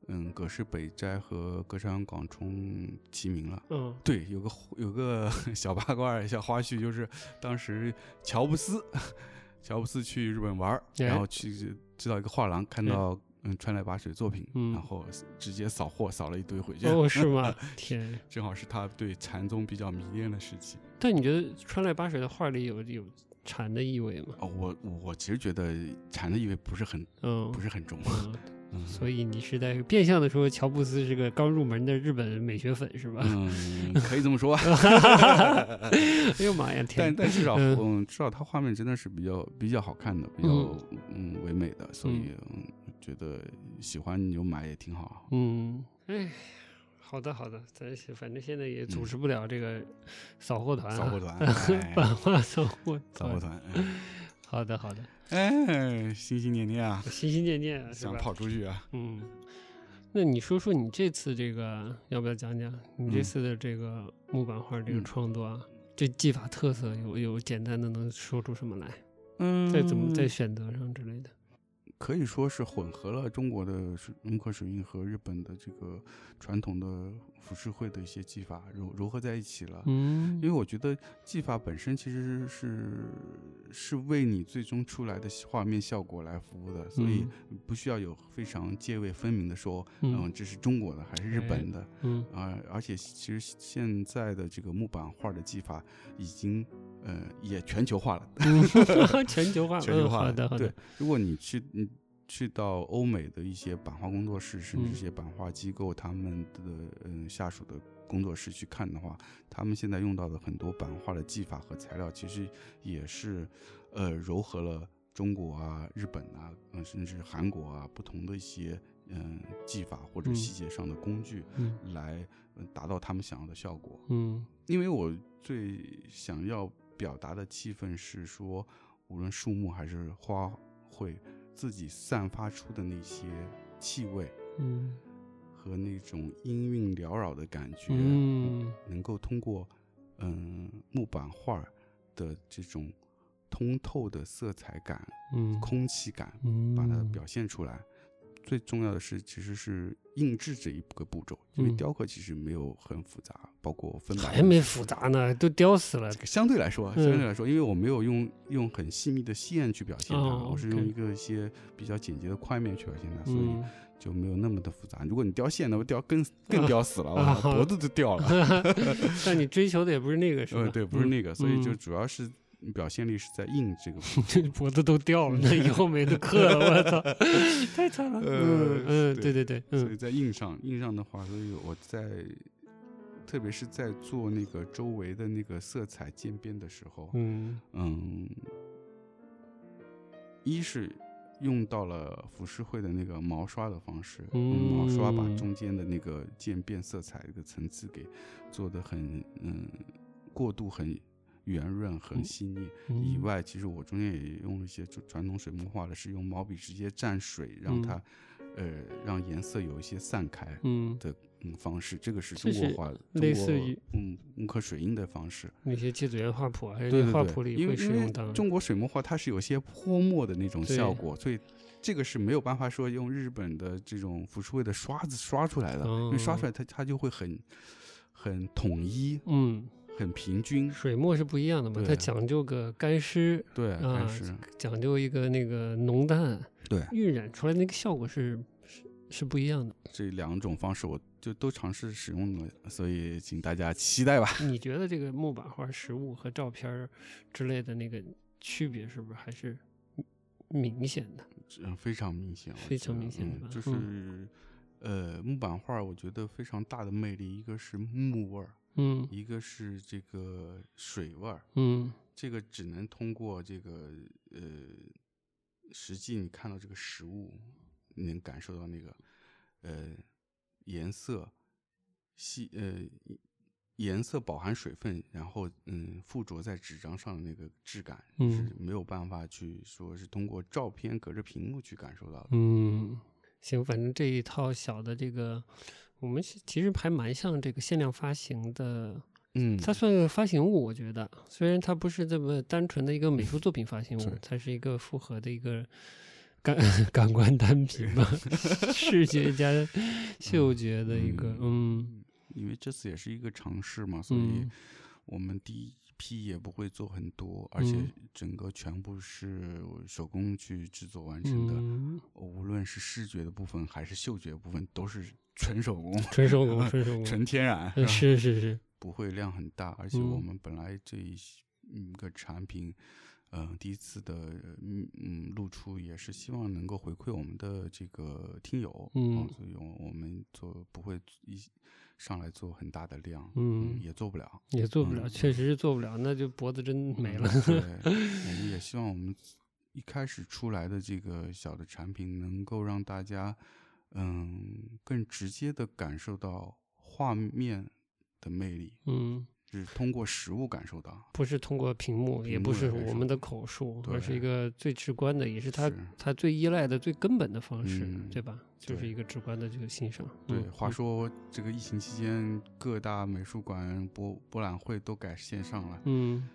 Speaker 1: 嗯葛饰北斋和歌山广冲齐名了。
Speaker 2: 嗯
Speaker 1: 对，有个有个 小八卦小花絮，就是当时乔布斯，乔布斯去日本玩然后去知道一个画廊，看
Speaker 2: 哎
Speaker 1: 到嗯川濑八水作品，
Speaker 2: 嗯
Speaker 1: 然后直接扫货扫了一堆回去。
Speaker 2: 哦，是吗？天！
Speaker 1: 正好是他对禅宗比较迷恋的时期。
Speaker 2: 但你觉得川濑八水的画里有有禅的意味吗？
Speaker 1: 哦，我我其实觉得禅的意味不是很
Speaker 2: 嗯，
Speaker 1: 不是很重。
Speaker 2: 嗯，
Speaker 1: 嗯
Speaker 2: 所以你是在变相的说乔布斯是个刚入门的日本美学粉是吧？
Speaker 1: 嗯，可以这么说。
Speaker 2: 哎呦妈呀，天！
Speaker 1: 但但至少
Speaker 2: 嗯
Speaker 1: 嗯，至少他画面真的是比较比较好看的，比较
Speaker 2: 嗯
Speaker 1: 嗯唯美的，所以嗯觉得喜欢你就买也挺好。
Speaker 2: 嗯，哎，好的好的，咱是反正现在也组织不了这个扫货团、啊，
Speaker 1: 嗯 扫货团，哎
Speaker 2: 版画扫货
Speaker 1: 扫货
Speaker 2: 团。
Speaker 1: 团，
Speaker 2: 好的好的，
Speaker 1: 哎，心心念念啊，
Speaker 2: 心心念念啊，
Speaker 1: 想？跑出去啊。
Speaker 2: 嗯，那你说说你这次这个要不要讲讲你这
Speaker 1: 嗯
Speaker 2: 次的这个木板画这个
Speaker 1: 嗯
Speaker 2: 创作啊？这技法特色有有简单的能说出什么来？
Speaker 1: 嗯，
Speaker 2: 再怎么在选择上之类的？
Speaker 1: 可以说是混合了中国的水木刻水印和日本的这个传统的浮世绘的一些技法融融合在一起了。
Speaker 2: 嗯
Speaker 1: 因为我觉得技法本身其实是是为你最终出来的画面效果来服务的，所以不需要有非常界位分明的说，
Speaker 2: 嗯
Speaker 1: 嗯，这是中国的还是日本的。
Speaker 2: 嗯
Speaker 1: 啊、而且其实现在的这个木板画的技法已经呃也全球化了，
Speaker 2: 嗯，全球化，
Speaker 1: 全球化了。对
Speaker 2: 的好的，，
Speaker 1: 如果你去你去到欧美的一些版画工作室，甚至
Speaker 2: 嗯。
Speaker 1: 一些版画机构，他们的嗯下属的工作室去看的话，他们现在用到的很多版画的技法和材料，其实也是呃糅合了中国啊、日本啊，嗯、甚至韩国啊不同的一些嗯、技法或者
Speaker 2: 嗯。
Speaker 1: 细节上的工具，
Speaker 2: 嗯。
Speaker 1: 来呃达到他们想要的效果。
Speaker 2: 嗯。
Speaker 1: 因为我最想要表达的气氛是说，无论树木还是花卉，自己散发出的那些气味
Speaker 2: 嗯。
Speaker 1: 和那种音韵缭绕的感觉，
Speaker 2: 嗯。
Speaker 1: 能够通过嗯木板画的这种通透的色彩感、
Speaker 2: 嗯。
Speaker 1: 空气感，
Speaker 2: 嗯，
Speaker 1: 把它表现出来。最重要的是，其实是印制这一个步骤，因为
Speaker 2: 嗯
Speaker 1: 雕刻其实没有很复杂，包括分白
Speaker 2: 还没复杂呢，都雕死了。
Speaker 1: 相对来说，
Speaker 2: 嗯
Speaker 1: 相对来说，因为我没有用用很细密的线去表现它，
Speaker 2: 哦
Speaker 1: 我是用一个一些比较简洁的块面去表现它，所以
Speaker 2: 嗯，
Speaker 1: 就没有那么的复杂。如果你雕线，那不雕更更雕死了，
Speaker 2: 啊
Speaker 1: 我脖子都掉了。
Speaker 2: 但你追求的也不是那个，是吧？
Speaker 1: 呃，对，不是那个，所以就
Speaker 2: 嗯
Speaker 1: 主要是表现力是在印这个。
Speaker 2: 脖子都掉了，那以后没得刻了，我操，太惨了。
Speaker 1: 呃
Speaker 2: 嗯嗯，
Speaker 1: 对
Speaker 2: 对对对，
Speaker 1: 所以
Speaker 2: 嗯
Speaker 1: 在印上，印上的话，所以我在，特别是在做那个周围的那个色彩渐变的时候，
Speaker 2: 嗯
Speaker 1: 嗯，一是用到了浮世绘的那个毛刷的方式，用毛刷把
Speaker 2: 嗯
Speaker 1: 中间的那个渐变色彩这个层次给做的很嗯过渡很圆润很
Speaker 2: 嗯
Speaker 1: 细腻。
Speaker 2: 嗯
Speaker 1: 以外，其实我中间也用了一些传传统水墨画的，是用毛笔直接蘸水，让
Speaker 2: 嗯
Speaker 1: 它、呃让颜色有一些散开
Speaker 2: 嗯，
Speaker 1: 的嗯方式。这个是中国画，
Speaker 2: 类似于
Speaker 1: 嗯木刻水印的方式。
Speaker 2: 那些芥子园画谱还是
Speaker 1: 对对对，
Speaker 2: 那画谱里会使用到。
Speaker 1: 中国水墨画它是有些泼墨的那种效果，所以这个是没有办法说用日本的这种浮世绘的刷子刷出来的，因为刷出
Speaker 2: 哦
Speaker 1: 来它它就会很很统一、
Speaker 2: 嗯，
Speaker 1: 很平均。
Speaker 2: 水墨是不一样的嘛，它讲究个干湿
Speaker 1: 对，
Speaker 2: 啊讲究一个那个浓淡，
Speaker 1: 对
Speaker 2: 晕染出来那个效果是是是不一样的。
Speaker 1: 这两种方式我就都尝试使用了，所以请大家期待吧。
Speaker 2: 你觉得这个木板画实物和照片之类的那个区别是不是还是明显的？
Speaker 1: 嗯，非常明显，
Speaker 2: 非常明显
Speaker 1: 就是、呃，木板画我觉得非常大的魅力，一个是木味儿，
Speaker 2: 嗯
Speaker 1: 一个是这个水味儿。
Speaker 2: 嗯
Speaker 1: 这个只能通过这个呃，实际你看到这个实物，你能感受到那个呃颜色细呃颜色饱含水分，然后嗯附着在纸张上的那个质感、
Speaker 2: 嗯
Speaker 1: 是没有办法去说是通过照片隔着屏幕去感受到的。
Speaker 2: 嗯，行，反正这一套小的这个，我们其其实还蛮像这个限量发行的，
Speaker 1: 嗯，
Speaker 2: 它算个发行物，我觉得，虽然它不是这么单纯的一个美术作品发行物
Speaker 1: 是，
Speaker 2: 它是一个复合的一个感 感官单品吧，视觉加嗅觉的一个，嗯
Speaker 1: 因为这次也是一个尝试嘛，所以
Speaker 2: 嗯
Speaker 1: 我们第一批也不会做很多，而且
Speaker 2: 嗯。
Speaker 1: 整个全部是手工去制作完成的。
Speaker 2: 嗯，
Speaker 1: 无论是视觉的部分还是嗅觉的部分，都是纯手工、
Speaker 2: 纯手工，纯手工，
Speaker 1: 纯天然，
Speaker 2: 嗯是是是，
Speaker 1: 不会量很大。而且
Speaker 2: 嗯。
Speaker 1: 我们本来这一嗯个产品，呃，第一次的嗯嗯露出也是希望能够回馈我们的这个听友，
Speaker 2: 嗯。
Speaker 1: 啊所以我我们做不会一上来做很大的量，
Speaker 2: 嗯。
Speaker 1: 也做不了。
Speaker 2: 也做不了，
Speaker 1: 嗯
Speaker 2: 确实是做不了，那就脖子真没了。
Speaker 1: 嗯对，我们也希望我们一开始出来的这个小的产品，能够让大家嗯更直接的感受到画面的魅力，
Speaker 2: 嗯，
Speaker 1: 是通过实物感受到。
Speaker 2: 不是通过屏幕，也
Speaker 1: 屏
Speaker 2: 不是我们的口述，而是一个最直观的，也是他
Speaker 1: 是
Speaker 2: 他最依赖的、最根本的方式，
Speaker 1: 嗯
Speaker 2: 对吧？就是一个直观的这个欣赏。
Speaker 1: 对，
Speaker 2: 嗯
Speaker 1: 话说这个疫情期间，各大美术馆、博博览会都改线上了。
Speaker 2: 嗯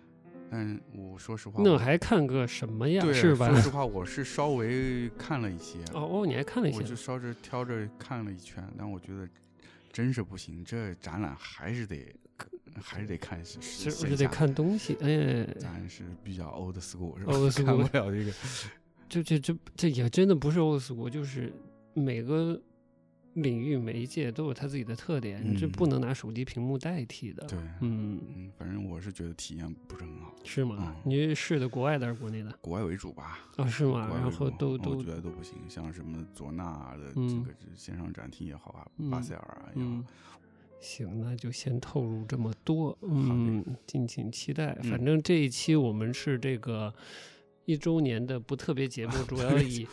Speaker 1: 但我说实话，
Speaker 2: 那还看个什么呀？
Speaker 1: 对，
Speaker 2: 是吧
Speaker 1: 说？实话，我是稍微看了一些，
Speaker 2: 哦哦，你还看了一些
Speaker 1: 我就？稍着挑着看了一圈，但我觉得真是不行，这展览还是得还是得看是
Speaker 2: 不是得看东西？哎，
Speaker 1: 咱是比较 old school 是吧
Speaker 2: old
Speaker 1: 看
Speaker 2: school 看
Speaker 1: 不了这个，
Speaker 2: 这这这这也真的不是 old school，就是每个领域媒介都有它自己的特点，你这
Speaker 1: 嗯
Speaker 2: 不能拿手机屏幕代替的。
Speaker 1: 对，
Speaker 2: 嗯，
Speaker 1: 嗯，反正我是觉得体验不是很好，
Speaker 2: 是吗
Speaker 1: 嗯？
Speaker 2: 你是的国外的还是国内的？
Speaker 1: 国外为主吧。
Speaker 2: 啊，是吗？然后都都
Speaker 1: 觉得都不行，像什么佐纳的这
Speaker 2: 嗯
Speaker 1: 个线上展厅也好啊，
Speaker 2: 嗯
Speaker 1: 巴塞尔啊也
Speaker 2: 行，那就先透露这么多，嗯，敬请期待。
Speaker 1: 嗯
Speaker 2: 反正这一期我们是这个一周年的不特别节目，主要以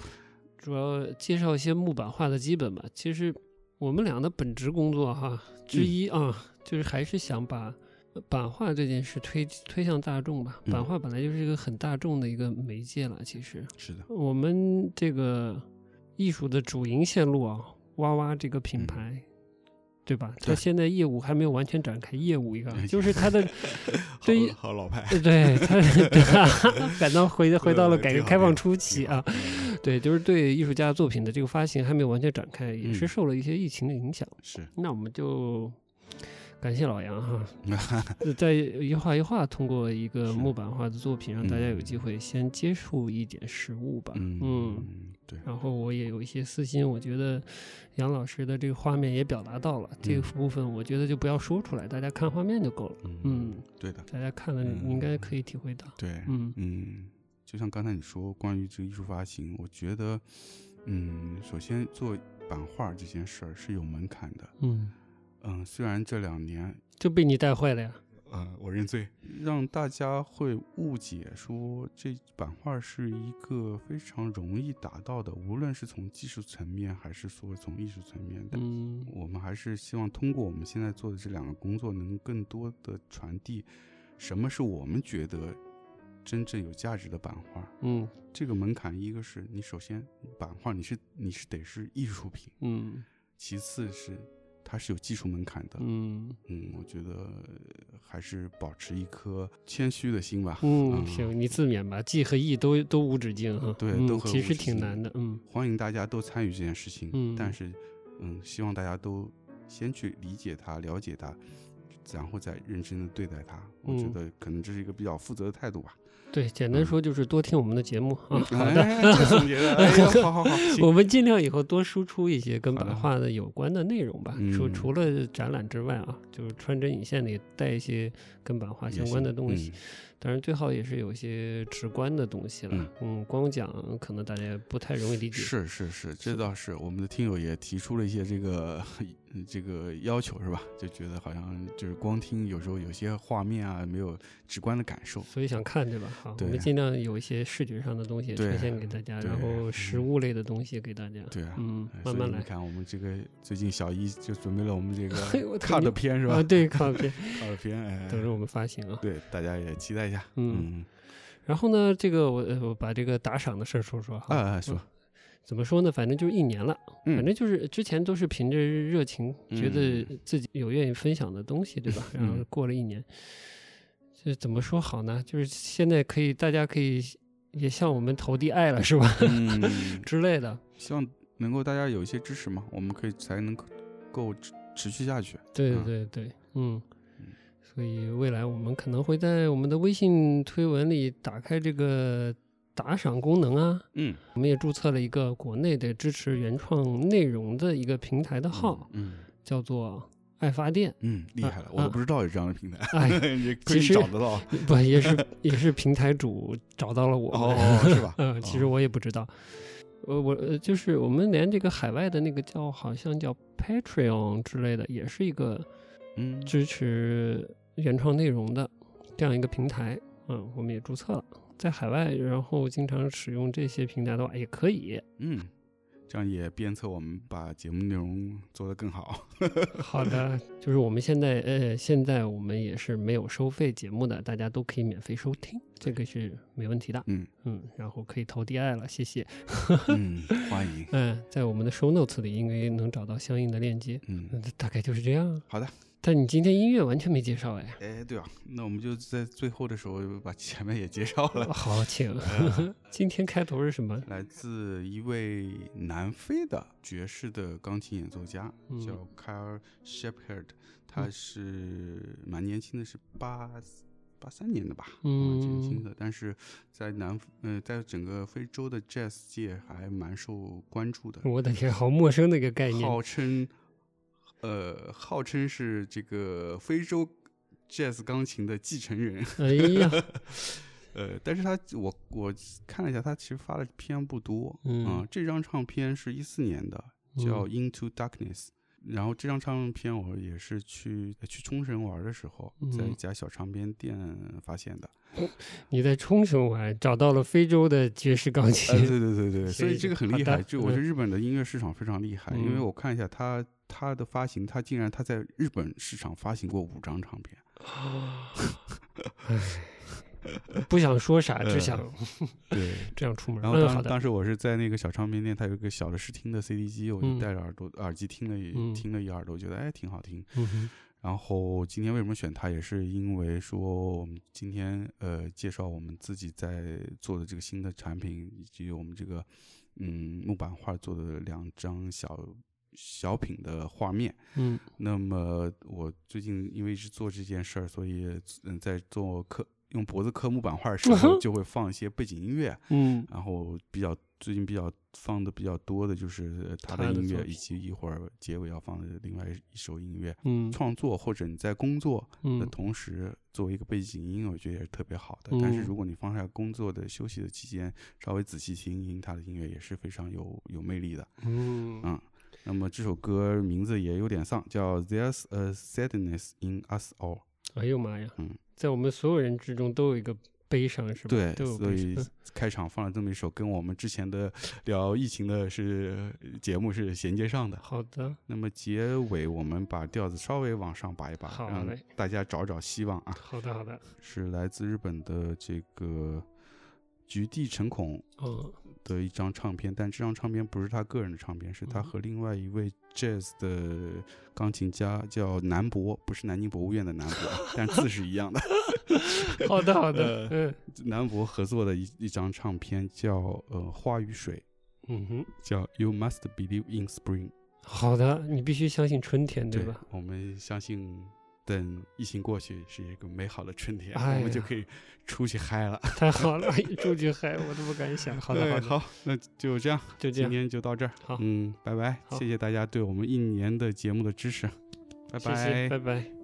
Speaker 2: 主要介绍一些木板画的基本吧。其实我们俩的本职工作哈之
Speaker 1: 嗯。
Speaker 2: 一啊，就是还是想把。版画这件事推推向大众吧，版
Speaker 1: 嗯。
Speaker 2: 画本来就是一个很大众的一个媒介了，其实，
Speaker 1: 是的，
Speaker 2: 我们这个艺术的主营线路啊，哇哇这个品
Speaker 1: 嗯。
Speaker 2: 牌，对吧？
Speaker 1: 他
Speaker 2: 现在业务还没有完全展开业务一个，就是他的对于
Speaker 1: 好好老派，
Speaker 2: 呃 对他 感到回回到了改革开放初期啊，，对，就是对艺术家作品的这个发行还没有完全展开，也是
Speaker 1: 嗯
Speaker 2: 受了一些疫情的影响。
Speaker 1: 是，
Speaker 2: 那我们就感谢老杨哈，呃再一画一画，通过一个木板画的作品，让大家有
Speaker 1: 嗯
Speaker 2: 机会先接触一点实物吧。嗯
Speaker 1: 嗯，对，
Speaker 2: 然后我也有一些私心，我觉得杨老师的这个画面也表达到了，这个
Speaker 1: 嗯
Speaker 2: 部分我觉得就不要说出来，大家看画面就够了。嗯，
Speaker 1: 对的，
Speaker 2: 大家看了应该可以体会到。
Speaker 1: 对，
Speaker 2: 嗯
Speaker 1: 嗯，就像刚才你说关于这个艺术发行，我觉得，嗯，首先做版画这件事儿是有门槛的，
Speaker 2: 嗯，
Speaker 1: 嗯，虽然这两年，
Speaker 2: 就被你带坏了呀。
Speaker 1: 呃，我认罪，让大家会误解说这版画是一个非常容易达到的，无论是从技术层面还是说从艺术层面的。
Speaker 2: 嗯
Speaker 1: 我们还是希望通过我们现在做的这两个工作，能更多的传递什么是我们觉得真正有价值的版画。
Speaker 2: 嗯
Speaker 1: 这个门槛，一个是你首先版画你是你是得是艺术品，
Speaker 2: 嗯
Speaker 1: 其次是它是有技术门槛的。
Speaker 2: 嗯
Speaker 1: 嗯，我觉得还是保持一颗谦虚的心吧。
Speaker 2: 嗯，行，你自勉吧，技和艺都都无止境哈。嗯
Speaker 1: 对
Speaker 2: 其实挺难的。嗯
Speaker 1: 欢迎大家都参与这件事情。
Speaker 2: 嗯
Speaker 1: 但是，嗯，希望大家都先去理解它、了解它，然后再认真的对待它。我觉
Speaker 2: 嗯
Speaker 1: 得可能这是一个比较负责的态度吧。
Speaker 2: 对，简单
Speaker 1: 嗯
Speaker 2: 说就是多听我们的节目啊。好
Speaker 1: 哎
Speaker 2: 的。
Speaker 1: 这总结的，哎呀，好好好，
Speaker 2: 我们尽量以后多输出一些跟版画的有关的内容吧。除
Speaker 1: 嗯
Speaker 2: 除了展览之外啊，就是穿针引线里带一些跟版画相关的东西。。当然，最好也是有一些直观的东西了。
Speaker 1: 嗯
Speaker 2: 嗯，光讲可能大家不太容易理解。
Speaker 1: 是是是，这倒是我们的听友也提出了一些这个这个要求是吧？就觉得好像就是光听有时候有些画面啊没有直观的感受。
Speaker 2: 所以想看对吧？好，我们尽量有一些视觉上的东西呈现给大家，然后实
Speaker 1: 嗯
Speaker 2: 物类的东西给大家。
Speaker 1: 对啊，
Speaker 2: 嗯
Speaker 1: 哎，
Speaker 2: 慢慢来
Speaker 1: 你。看，我们这个最近小一就准备了我们这
Speaker 2: 嘿 我
Speaker 1: 个
Speaker 2: 特
Speaker 1: cut 片是吧
Speaker 2: 啊，对，卡片？
Speaker 1: cut 片，哎，
Speaker 2: 等着我们发行啊。
Speaker 1: 对，大家也期待一下。
Speaker 2: 嗯
Speaker 1: 嗯，
Speaker 2: 然后呢，这个我呃我把这个打赏的事儿说说哈。
Speaker 1: 啊啊，说，
Speaker 2: 怎么说呢？反正就是一年了，
Speaker 1: 嗯
Speaker 2: 反正就是之前都是凭着热情，觉得
Speaker 1: 嗯
Speaker 2: 自己有愿意分享的东西，对吧？然后
Speaker 1: 嗯
Speaker 2: 过了一年，这怎么说好呢？就是现在可以，大家可以也向我们投递爱了，是吧？
Speaker 1: 嗯，
Speaker 2: 之类的。
Speaker 1: 希望能够大家有一些支持嘛，我们可以才能够持持续下去。
Speaker 2: 对
Speaker 1: 嗯
Speaker 2: 对对，嗯
Speaker 1: 嗯。
Speaker 2: 所以未来我们可能会在我们的微信推文里打开这个打赏功能啊。
Speaker 1: 嗯，
Speaker 2: 我们也注册了一个国内的支持原创内容的一个平台的号，
Speaker 1: 嗯
Speaker 2: 叫做爱发电。
Speaker 1: 嗯，厉
Speaker 2: 啊
Speaker 1: 害了，我都
Speaker 2: 啊
Speaker 1: 不知道有这样的平台，
Speaker 2: 哎
Speaker 1: 也 可以
Speaker 2: 其实
Speaker 1: 找得到。
Speaker 2: 不也是也是平台主找到了我们，
Speaker 1: 哦，是吧？
Speaker 2: 嗯，其实
Speaker 1: 哦
Speaker 2: 我也不知道，呃，我呃就是我们连这个海外的那个叫好像叫 Patreon 之类的，也是一个
Speaker 1: 嗯
Speaker 2: 支持原创内容的这样一个平台，嗯，我们也注册了，在海外，然后经常使用这些平台的话也可以。
Speaker 1: 嗯，这样也鞭策我们把节目内容做得更好。
Speaker 2: 好的，就是我们现在呃，现在我们也是没有收费节目的，大家都可以免费收听，这个是没问题的。
Speaker 1: 嗯
Speaker 2: 嗯，然后可以投 DI 了，谢谢。
Speaker 1: 嗯，欢迎。
Speaker 2: 嗯，在我们的 show notes 里应该能找到相应的链接。
Speaker 1: 嗯，
Speaker 2: 嗯，大概就是这样。
Speaker 1: 好的，
Speaker 2: 但你今天音乐完全没介绍哎。
Speaker 1: 哎，对啊，那我们就在最后的时候把前面也介绍了。
Speaker 2: 好，请。今天开头是什么？
Speaker 1: 来自一位南非的爵士的钢琴演奏家，叫 Carl Shepherd，他是蛮年轻的，是八八三年的吧，嗯，年轻的，但是在南，呃，在整个非洲的 Jazz 界还蛮受关注的。
Speaker 2: 我的天，好陌生的一个概念。
Speaker 1: 号称。呃，号称是这个非洲 jazz 钢琴的继承人。
Speaker 2: 哎呀，
Speaker 1: 呃，但是他我我看了一下，他其实发的片不多。嗯，这张唱片是一四年的，叫 Into Darkness。然后这张唱片我也是去去冲绳玩的时候，在一家小唱片店发现的。
Speaker 2: 你在冲绳玩，找到了非洲的爵士钢琴？
Speaker 1: 对对对对，所以这个很厉害。就我觉得日本的音乐市场非常厉害，因为我看一下他他的发行，他竟然他在日本市场发行过五张唱片。
Speaker 2: 不想说啥，只想
Speaker 1: 对
Speaker 2: 这样出门。
Speaker 1: 然后当当时我是在那个小唱片店，它有一个小的试听的 CD 机，我就戴着耳朵耳机听了听了一耳朵，觉得哎挺好听。然后今天为什么选它，也是因为说我们今天呃介绍我们自己在做的这个新的产品，以及我们这个嗯木板画做的两张小小品的画面。
Speaker 2: 嗯，
Speaker 1: 那么我最近因为是做这件事儿，所以嗯在做课。用脖子刻木板画的时候，就会放一些背景音乐。
Speaker 2: 嗯，
Speaker 1: 然后比较最近比较放的比较多的就是他的音乐，以及一会儿结尾要放的另外一首音乐。
Speaker 2: 嗯，
Speaker 1: 创作或者你在工作的同时作为一个背景音，我觉得也是特别好的。但是如果你放在工作的休息的期间，稍微仔细听听他的音乐，也是非常有有魅力的。
Speaker 2: 嗯
Speaker 1: 嗯，那么这首歌名字也有点丧，叫 There's a Sadness in Us All。
Speaker 2: 哎呦妈呀！
Speaker 1: 嗯。
Speaker 2: 在我们所有人之中都有一个悲伤，是吧？
Speaker 1: 对，所以开场放了这么一首，跟我们之前的聊疫情的是节目是衔接上的。
Speaker 2: 好的，
Speaker 1: 那么结尾我们把调子稍微往上拔一拔，让大家找找希望啊。
Speaker 2: 好的，好的，
Speaker 1: 是来自日本的这个菊地诚孔。
Speaker 2: 嗯。
Speaker 1: 的一张唱片，但这张唱片不是他个人的唱片，是他和另外一位 jazz 的钢琴家叫南博，不是南京博物院的南博，但字是一样的。
Speaker 2: 好的，好的。嗯，
Speaker 1: 南博合作的一一张唱片叫呃花与水，
Speaker 2: 嗯哼，
Speaker 1: 叫 You Must Believe in Spring。
Speaker 2: 好的，你必须相信春天，
Speaker 1: 对
Speaker 2: 吧？
Speaker 1: 我们相信。等疫情过去，是一个美好的春天，
Speaker 2: 我
Speaker 1: 们就可以出去嗨了。
Speaker 2: 太好了，出去嗨，我都不敢想。好的，好，
Speaker 1: 好那就这样，
Speaker 2: 就这样，
Speaker 1: 今天就到这儿。
Speaker 2: 好，
Speaker 1: 嗯，拜拜，谢谢大家对我们一年的节目的支持，拜拜，
Speaker 2: 拜拜。